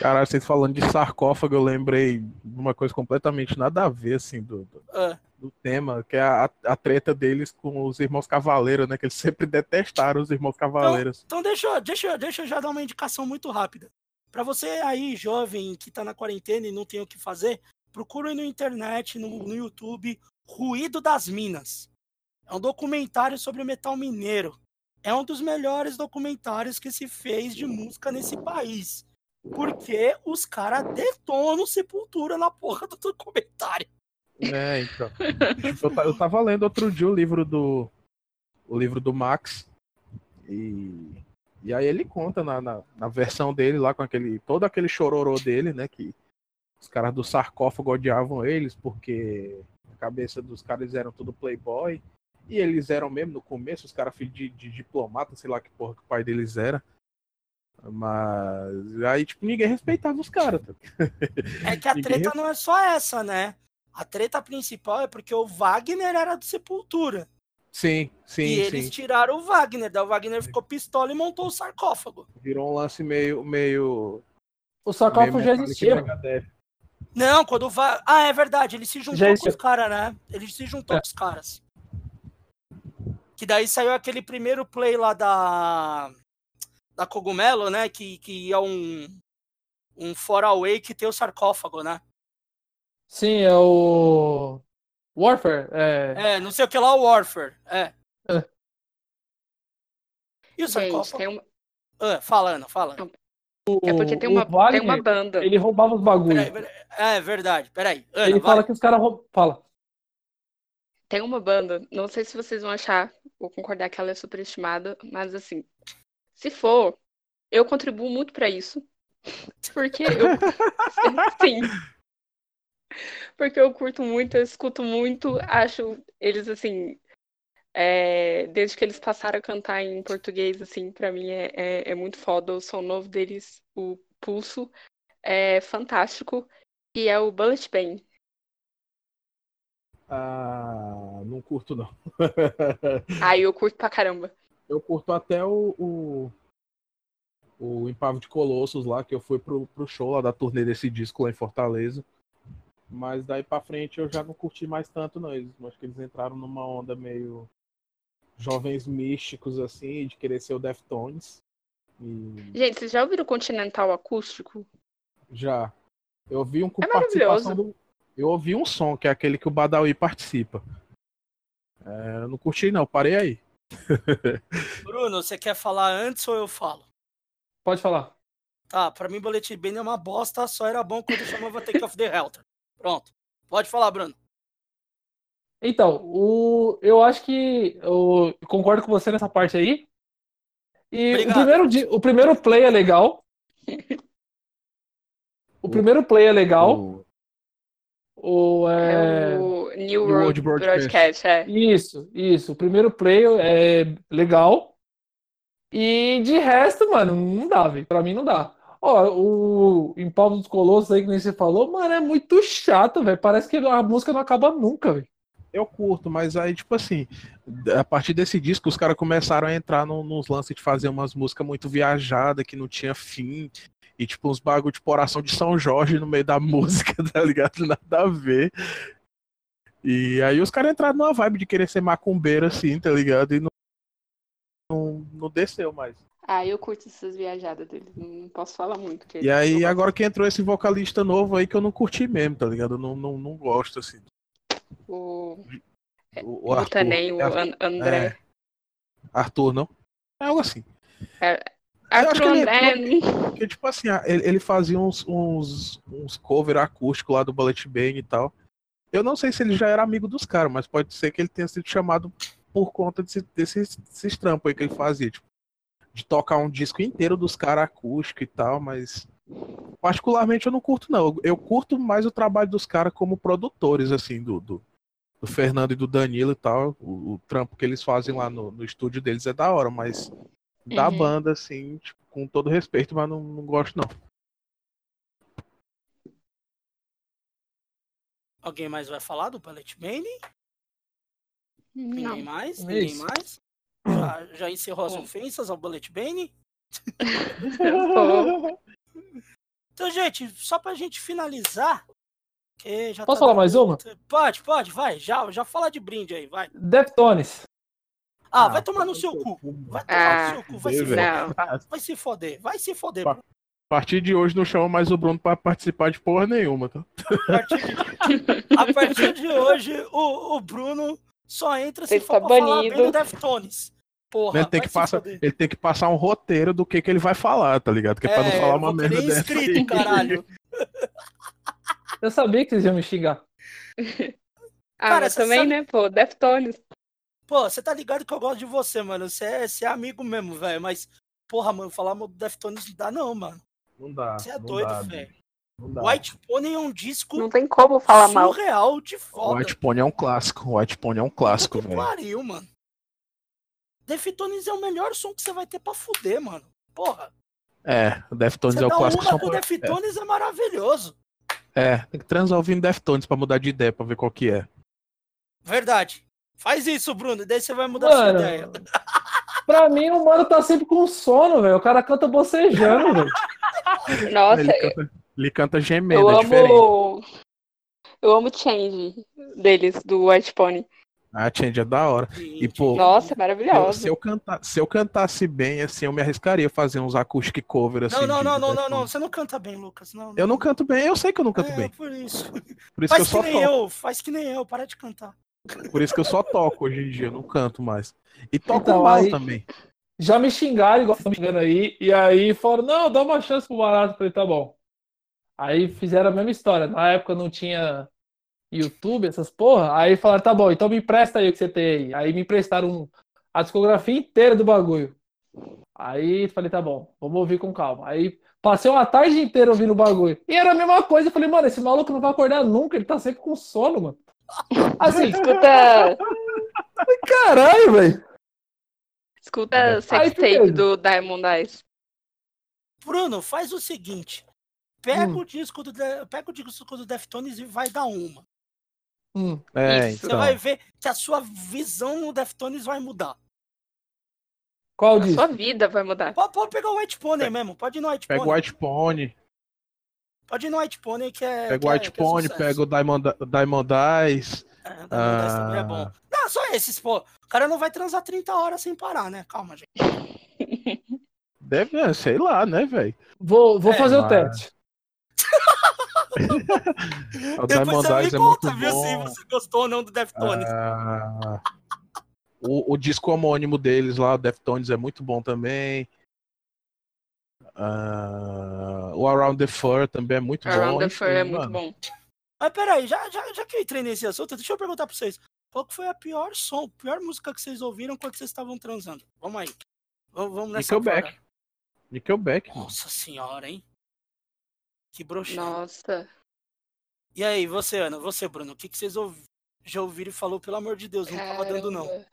Caralho, vocês falando de sarcófago, eu lembrei de uma coisa completamente nada a ver, assim, do, do, Ah, do tema, que é a, a treta deles com os irmãos Cavaleiros, né? Que eles sempre detestaram os irmãos Cavaleiros. Então deixa, eu- deixa, eu- deixa eu já dar uma indicação muito rápida. Pra você aí, jovem, que tá na quarentena e não tem o que fazer, procure na internet, no, no YouTube, Ruído das Minas. É um documentário sobre metal mineiro. É um dos melhores documentários que se fez de música nesse país. Porque os caras detonam Sepultura na porra do documentário. É, então. eu, eu tava lendo outro dia o livro do. O livro do Max. E. E aí ele conta na, na, na versão dele lá com aquele. todo aquele chororô dele, né? Que os caras do sarcófago odiavam eles, porque a cabeça dos caras eram tudo playboy. E eles eram mesmo no começo, os caras filhos de, de diplomata, sei lá que porra que o pai deles era. Mas aí, tipo, ninguém respeitava os caras. tá? É que a [LAUGHS] Ninguém treta não é só essa, né? A treta principal é porque o Wagner era do Sepultura. Sim, sim, e sim. eles tiraram o Wagner. Daí o Wagner ficou pistola e montou o sarcófago. Virou um lance meio. meio O sarcófago meio já existia. Não, quando o Va... Ah, é verdade. Ele se juntou com os caras, né? Ele se juntou É. com os caras. Que daí saiu aquele primeiro play lá da. Da Cogumelo, né? Que, que é um. Um fora away que tem o sarcófago, né? Sim, é o Warfare. É... É, não sei o que lá, o Warfare. É. É. E o Gente, tem uma... Ah, fala, Ana, fala. é porque tem uma, Wagner, tem uma banda. Ele roubava os bagulhos. Peraí. É verdade, peraí. Ana, Ele vai. fala que os caras roubam. Fala. Tem uma banda, não sei se vocês vão achar ou concordar que ela é superestimada, mas assim, se for, eu contribuo muito pra isso. [LAUGHS] Porque eu. [LAUGHS] Sim. Porque eu curto muito, eu escuto muito, acho eles assim. é, desde que eles passaram a cantar em português, assim, pra mim é, é, é muito foda. O som novo deles, o Pulso, é fantástico. E é o Bullet Bane. Ah, não curto, não. [LAUGHS] Aí eu curto pra caramba. Eu curto até o. O, o Impavo de Colossos lá, que eu fui pro, pro show lá da turnê desse disco lá em Fortaleza. Mas daí pra frente eu já não curti mais tanto, não. Eles, acho que eles entraram numa onda meio. Jovens místicos, assim, de querer ser o Deftones. E Gente, vocês já ouviram o Continental Acústico? já. Eu ouvi um com É participação maravilhoso. do. Eu ouvi um som, que é aquele que o Badawi participa. É, eu não curti, não, parei aí. [LAUGHS] Bruno, você quer falar antes ou eu falo? Pode falar. Tá, pra mim Bullet Bane é uma bosta, só era bom quando chamava Take of the Helter. Pronto. Pode falar, Bruno. Então, o, eu acho que eu concordo com você nessa parte aí. E o primeiro, o primeiro play é legal. O primeiro play é legal. O- O, É, é... o New New World World Broadcast. Broadcast, é. Isso, isso. O primeiro play é legal. E de resto, mano, não dá, velho. Pra mim não dá. Ó, o Impaldo dos Colossos aí que nem você falou, mano, é muito chato, velho. Parece que a música não acaba nunca, velho. Eu curto, mas aí, tipo assim, a partir desse disco, os caras começaram a entrar no, nos lances de fazer umas músicas muito viajadas, que não tinha fim. E, tipo, uns bagulho de coração de São Jorge no meio da [LAUGHS] música, tá ligado? Nada a ver. E aí os caras entraram numa vibe de querer ser macumbeiro, assim, tá ligado? E não, não, não desceu mais. Ah, eu curto essas viajadas deles, não posso falar muito. E aí, agora que entrou esse vocalista novo aí que eu não curti mesmo, tá ligado? Eu não, não, não gosto, assim. O, O, o Arthur. O É, An- André. é. Arthur, não? É algo assim. É, Arthur ele André. Porque, tipo assim, ah, ele, ele fazia uns, uns, uns cover acústico lá do Bullet Bane e tal. Eu não sei se ele já era amigo dos caras, mas pode ser que ele tenha sido chamado por conta desse, desses, desses trampos aí que ele fazia. Tipo, de tocar um disco inteiro dos caras acústico e tal, mas. Particularmente eu não curto, não. Eu, curto mais o trabalho dos caras como produtores, assim, do, do, do Fernando e do Danilo e tal. O, o trampo que eles fazem lá no, no estúdio deles é da hora, mas da Uhum. banda, assim, tipo, com todo respeito, mas não, não gosto, não. Alguém mais vai falar do Palette Bane? Ninguém mais? Ninguém mais? Já, já encerrou as ofensas ao Bullet Bane? [LAUGHS] Então, gente, só pra gente finalizar. Que já Posso tá falar mais uma? Pode, pode, vai. Já, já fala de brinde aí, vai. Deftones. Ah, Ah, vai tomar no seu cu. Vai tomar Ah, no seu cu. Vai se foder. não. Vai se foder. Vai se foder. A partir de hoje não chama mais o Bruno pra participar de porra nenhuma, tá? A partir de, a partir de hoje, o, o Bruno só entra se Ele for tá pra falar banido. bem do Deftones. Porra, Ele tem, que passar, ele tem que passar um roteiro do que, que ele vai falar, tá ligado? Que é pra não É, falar uma merda dessa. inscrito, aí. caralho. [LAUGHS] Eu sabia que vocês iam me xingar. Ah, Cara, também, sabe- né, pô, Deftones. Pô, você tá ligado que eu gosto de você, mano. Você é, você é amigo mesmo, velho. Mas, porra, mano, falar mal do Deftones não dá, não, mano. Não dá. Você é não doido, velho. White Pony é um disco Não tem como falar mal. surreal de foda. White Pony é um clássico. White Pony é um clássico, velho. pariu, mano. Deftones é o melhor som que você vai ter pra fuder, mano. Porra. É, o Deftones Você é o dá clássico. uma Só com pra... Deftones é maravilhoso. É, tem que transar ouvindo Deftones pra mudar de ideia, pra ver qual que é. Verdade. Faz isso, Bruno, daí você vai mudar sua Mano, ideia. [LAUGHS] pra mim o mano tá sempre com sono, velho. O cara canta bocejando, velho. Nossa, ele, canta, ele canta gemendo, eu é diferente. amo. Eu amo Change deles, do White Pony. A Change é da hora. E, pô, Nossa, eu- maravilhoso. se, eu cantar, se eu cantasse bem, assim, eu me arriscaria a fazer uns acústicos cover, assim. Não, não, não, não, não, não. Você não canta bem, Lucas. Não, Eu não canto bem, eu sei que eu não canto é, bem. por isso. Por isso que eu Faz que só nem toco. eu, faz que nem eu, para de cantar. Por isso que eu só toco hoje em dia, eu não canto mais. E toco Então, mal aí- também. Já me xingaram, igual estão me xingando aí. E aí falaram, não, dá uma chance pro barato. Eu falei, tá bom. Aí fizeram a mesma história. Na época não tinha YouTube, essas porra. Aí falaram, tá bom, então me empresta aí o que você tem aí. Aí me emprestaram a discografia inteira do bagulho. Aí falei, tá bom, vamos ouvir com calma. Aí passei uma tarde inteira ouvindo o bagulho. E era a mesma coisa. Eu falei, mano, esse maluco não vai acordar nunca, ele tá sempre com sono, mano. Assim, Escuta, [LAUGHS] caralho, velho. escuta Aí, sex tape beleza. do Diamond Eyes. Bruno, faz o seguinte. Pega Hum. o disco do pega o disco do Deftones e vai dar uma. Hum, É, Isso. Você então. vai ver que a sua visão no Deftones vai mudar. qual A disso? sua vida vai mudar. Pode, pode pegar o White Pony mesmo, pode ir no White Pega o Pony. White Pony, Pode ir no White Pony que é. pega o é- White é Pony, sucesso. pega o Diamond, Diamond Eyes. É, Diamond Eyes também é Ah. bom. Não, só esses, pô. O cara não vai transar 30 horas sem parar, né? Calma, gente. Deve, é, sei lá, né, velho? Vou, vou É, fazer o mas- teste. [LAUGHS] O Depois Diamond você Eyes me é muito conta, viu, se bom. você gostou ou não do Deftones. Ah, o, o disco homônimo deles lá, o Deftones, é muito bom também. Ah, o Around the Fur também é muito Around bom. the enfim, Fur é muito mano. bom. Mas peraí, já, já, já que eu entrei nesse assunto, deixa eu perguntar pra vocês. Qual que foi a pior som, pior música que vocês ouviram quando vocês estavam transando? Vamos aí. Vamos, vamos nessa Nickelback. fora. Nickelback, mano. Nossa senhora, hein? Que broxante. Nossa. E aí, você, Ana, você, Bruno, o que, que vocês ouvi- já ouviram e falou, pelo amor de Deus, não tava dando não. caramba.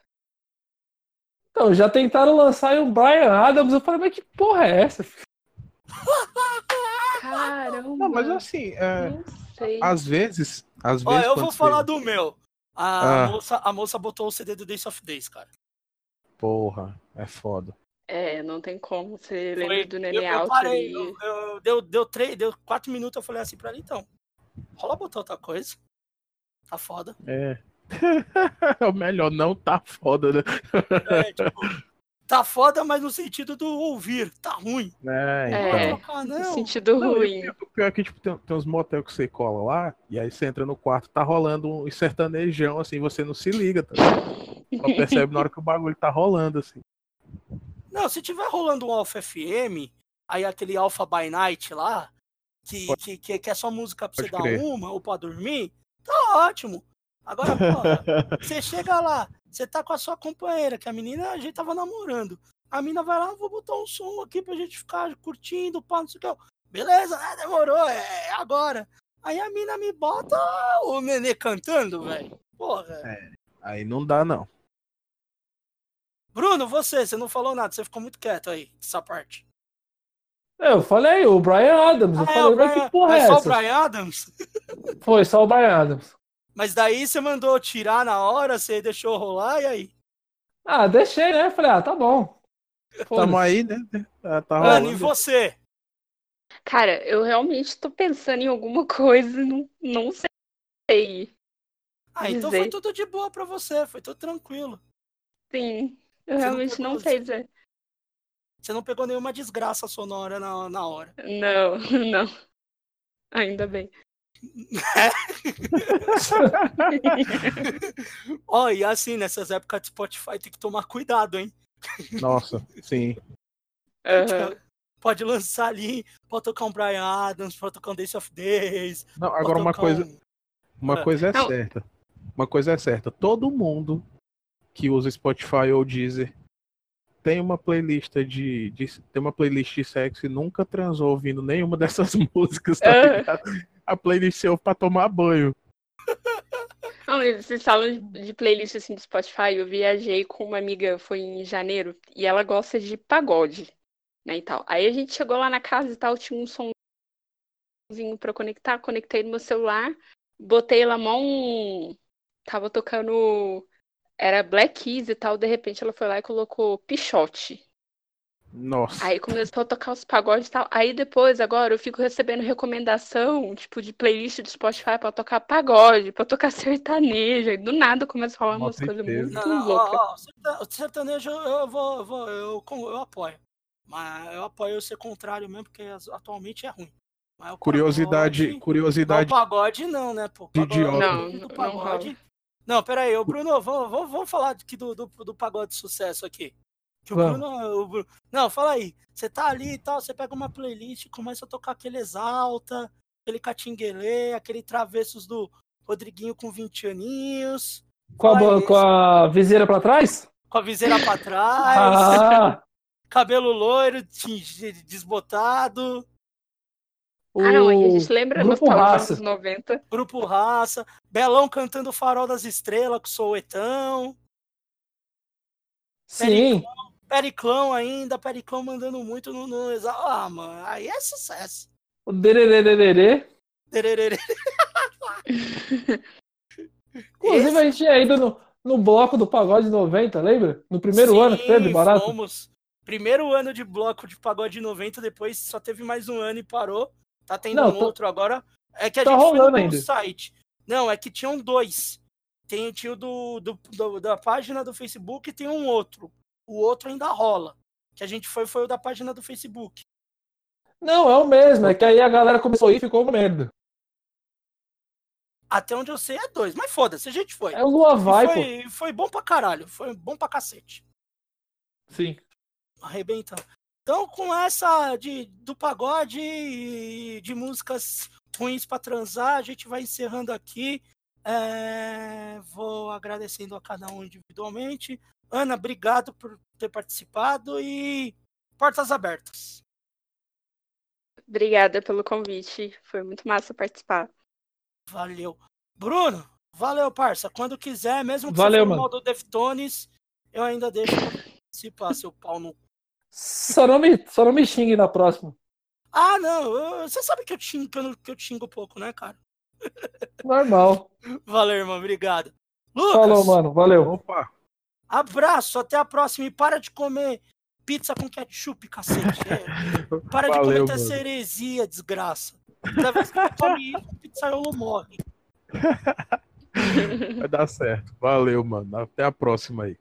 Não, já tentaram lançar um Brian Adams, eu falei, mas que porra é essa? [LAUGHS] Caramba. Não, mas assim, é, às vezes. Às Ó, vezes eu vou falar do meu. A, Ah. moça, a moça botou o CD do Days of Days, cara. Porra, é foda. É, não tem como. Você Foi- lembra do eu Alto parei, ali. eu, eu- deu, deu, três, deu quatro minutos, eu falei assim pra ela, então, rola botar outra coisa. Tá foda. É. é [LAUGHS] o melhor, não tá foda, né? É, tipo, tá foda, mas no sentido do ouvir, tá ruim. É, É. então. No não. sentido Não, ruim. o pior é que tipo, tem, tem uns motel que você cola lá, e aí você entra no quarto, tá rolando um sertanejão, assim, você não se liga, tá? Só percebe na hora que o bagulho tá rolando, assim. Não, se tiver rolando um Alpha FM, aí aquele Alpha by Night lá, que, que, que, que é só música pra você Pode crer. dar uma ou pra dormir, tá ótimo. Agora, porra, [LAUGHS] você chega lá, você tá com a sua companheira, que a menina a gente tava namorando. A mina vai lá, vou botar um som aqui pra gente ficar curtindo, pá, não sei o que. Beleza, né? Demorou, é agora. Aí a mina me bota o nenê cantando, velho. Porra. Aí não dá, não. Bruno, você, você não falou nada, você ficou muito quieto aí, essa parte. É, Eu falei, o Brian Adams. Eu Ah, é, falei, o mas Brian- que porra é só o essa? Brian Adams? [LAUGHS] Foi só o Brian Adams. Mas daí você mandou tirar na hora, você deixou rolar, e aí? Ah, deixei, né? Falei, ah, tá bom. Tamo aí, né? Tá, tá Ana, e rolando. você? Cara, eu realmente tô pensando em alguma coisa, não, não sei. Ah, então Dizer. foi tudo de boa pra você, foi tudo tranquilo. Sim, eu não realmente pegou não os- sei dizer. Você não pegou nenhuma desgraça sonora na, na hora. Não, [LAUGHS] não. Ainda bem. [LAUGHS] Ó, e assim, nessas épocas de Spotify tem que tomar cuidado, hein? Nossa, sim. Aham. Pode lançar ali, pode tocar um Brian Adams, pode tocar um Days of Days. Não, agora uma coisa, um- uma Ah. coisa é Não. certa. Uma coisa é certa. Todo mundo que usa Spotify ou Deezer tem uma playlist de, de tem uma playlist de sexo e nunca transou ouvindo nenhuma [LAUGHS] dessas músicas, tá ligado? A playlist é pra tomar banho. Não, vocês falam de de playlist assim do Spotify. Eu viajei com uma amiga, foi em janeiro, e ela gosta de pagode, né, e tal. Aí a gente chegou lá na casa e tal, tinha um somzinho pra conectar, conectei no meu celular, botei lá mão, tava tocando, era Black Keys e tal, de repente ela foi lá e colocou Pichote. Nossa. Aí começou a tocar os pagodes e tal. Aí depois, agora, eu fico recebendo recomendação, tipo, de playlist do Spotify pra tocar pagode, pra tocar [LAUGHS] sertanejo. E do nada começa a rolar umas coisas muito Não, não, loucas. ó, ó, serta- o sertanejo eu vou, eu vou eu, eu apoio. Mas eu apoio eu ser contrário mesmo, porque atualmente é ruim. Mas o Curiosidade, pagode- curiosidade. Não, pagode não, né, pô? de Pagode- idiota. Não, do não pagode. Não, peraí, o Bruno, vamos, vamos, falar aqui do, do, do pagode de sucesso aqui. Que o. Bruno, o Bru- Não, fala aí. Você tá ali e tal, você pega uma playlist e começa a tocar aquele Exalta, aquele Catinguelê, aquele Travessos do Rodriguinho com 20 aninhos, Com a, com a viseira pra trás? com a viseira pra [LAUGHS] trás, Ah, cabelo loiro, desbotado, o Ah, não, a gente lembra nos Grupo Raça. anos 90. grupo raça, Belão cantando Farol das Estrelas com Souetão. Sim, Periclão ainda, Periclão mandando muito no, no exa- Ah, mano, aí é sucesso. o dererê. Tererê. [LAUGHS] Inclusive, a gente tinha ido no, no bloco do Pagode 90, lembra? No primeiro Sim, ano que teve, barato. Fomos. Primeiro ano de bloco de pagode 90, depois só teve mais um ano e parou. Tá tendo Não, um tá- outro agora. É que a tá gente foi rolando no ainda. site. Não, é que tinham dois. Tem, tinha o do, do- do- da página do Facebook e tem um outro. O outro ainda rola. Que a gente foi, foi o da página do Facebook. Não, é o mesmo, é que aí a galera começou a ir e ficou uma merda. Até onde eu sei é dois. Mas foda-se, a gente foi. É o Lua Vai, pô. foi, foi bom pra caralho. Foi bom pra cacete. Sim. arrebentando. Então, com essa de, do pagode e de músicas ruins para transar, a gente vai encerrando aqui. É, vou agradecendo a cada um individualmente. Ana, obrigado por ter participado e portas abertas. Obrigada pelo convite. Foi muito massa participar. Valeu. Bruno, valeu, parça. Quando quiser, mesmo que Valeu, você for mano. mal do Deftones, eu ainda deixo passa seu pau no. Só não me, só não me xingue na próxima. Ah, não. eu- Você sabe que eu xingo, que eu, que eu xingo pouco, né, cara? Normal. [LAUGHS] Valeu, irmão. Obrigado. Lucas, Falou, mano. Valeu. Opa, abraço. Até a próxima. E para de comer pizza com ketchup, cacete. É, [LAUGHS] Para de Valeu, cometer mano. essa heresia, desgraça. Toda vez que tu come isso, o pizzaiolo morre. [LAUGHS] vai dar certo. Valeu, mano. Até a próxima aí.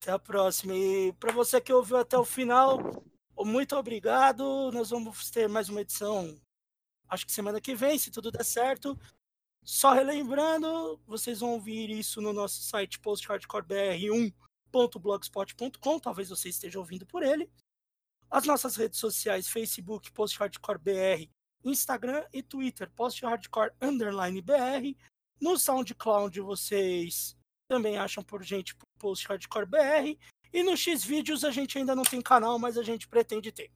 Até a próxima. E para você que ouviu até o final, muito obrigado. Nós vamos ter mais uma edição, acho que semana que vem, se tudo der certo. Só relembrando, vocês vão ouvir isso no nosso site posthardcorebr1.blogspot.com. Talvez você esteja ouvindo por ele. As nossas redes sociais, Facebook, posthardcorebr, Instagram e Twitter, posthardcore underline BR. No SoundCloud vocês também acham por gente Post Hardcore BR. E no Xvideos a gente ainda não tem canal, mas a gente pretende ter.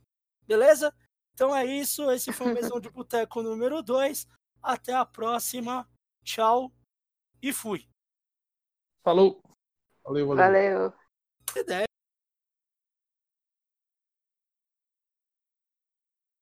Beleza? Então é isso. Esse foi o Mesão de [LAUGHS] Boteco número 2. Até a próxima. Tchau e fui. Falou. Valeu, valeu. Valeu. Que ideia.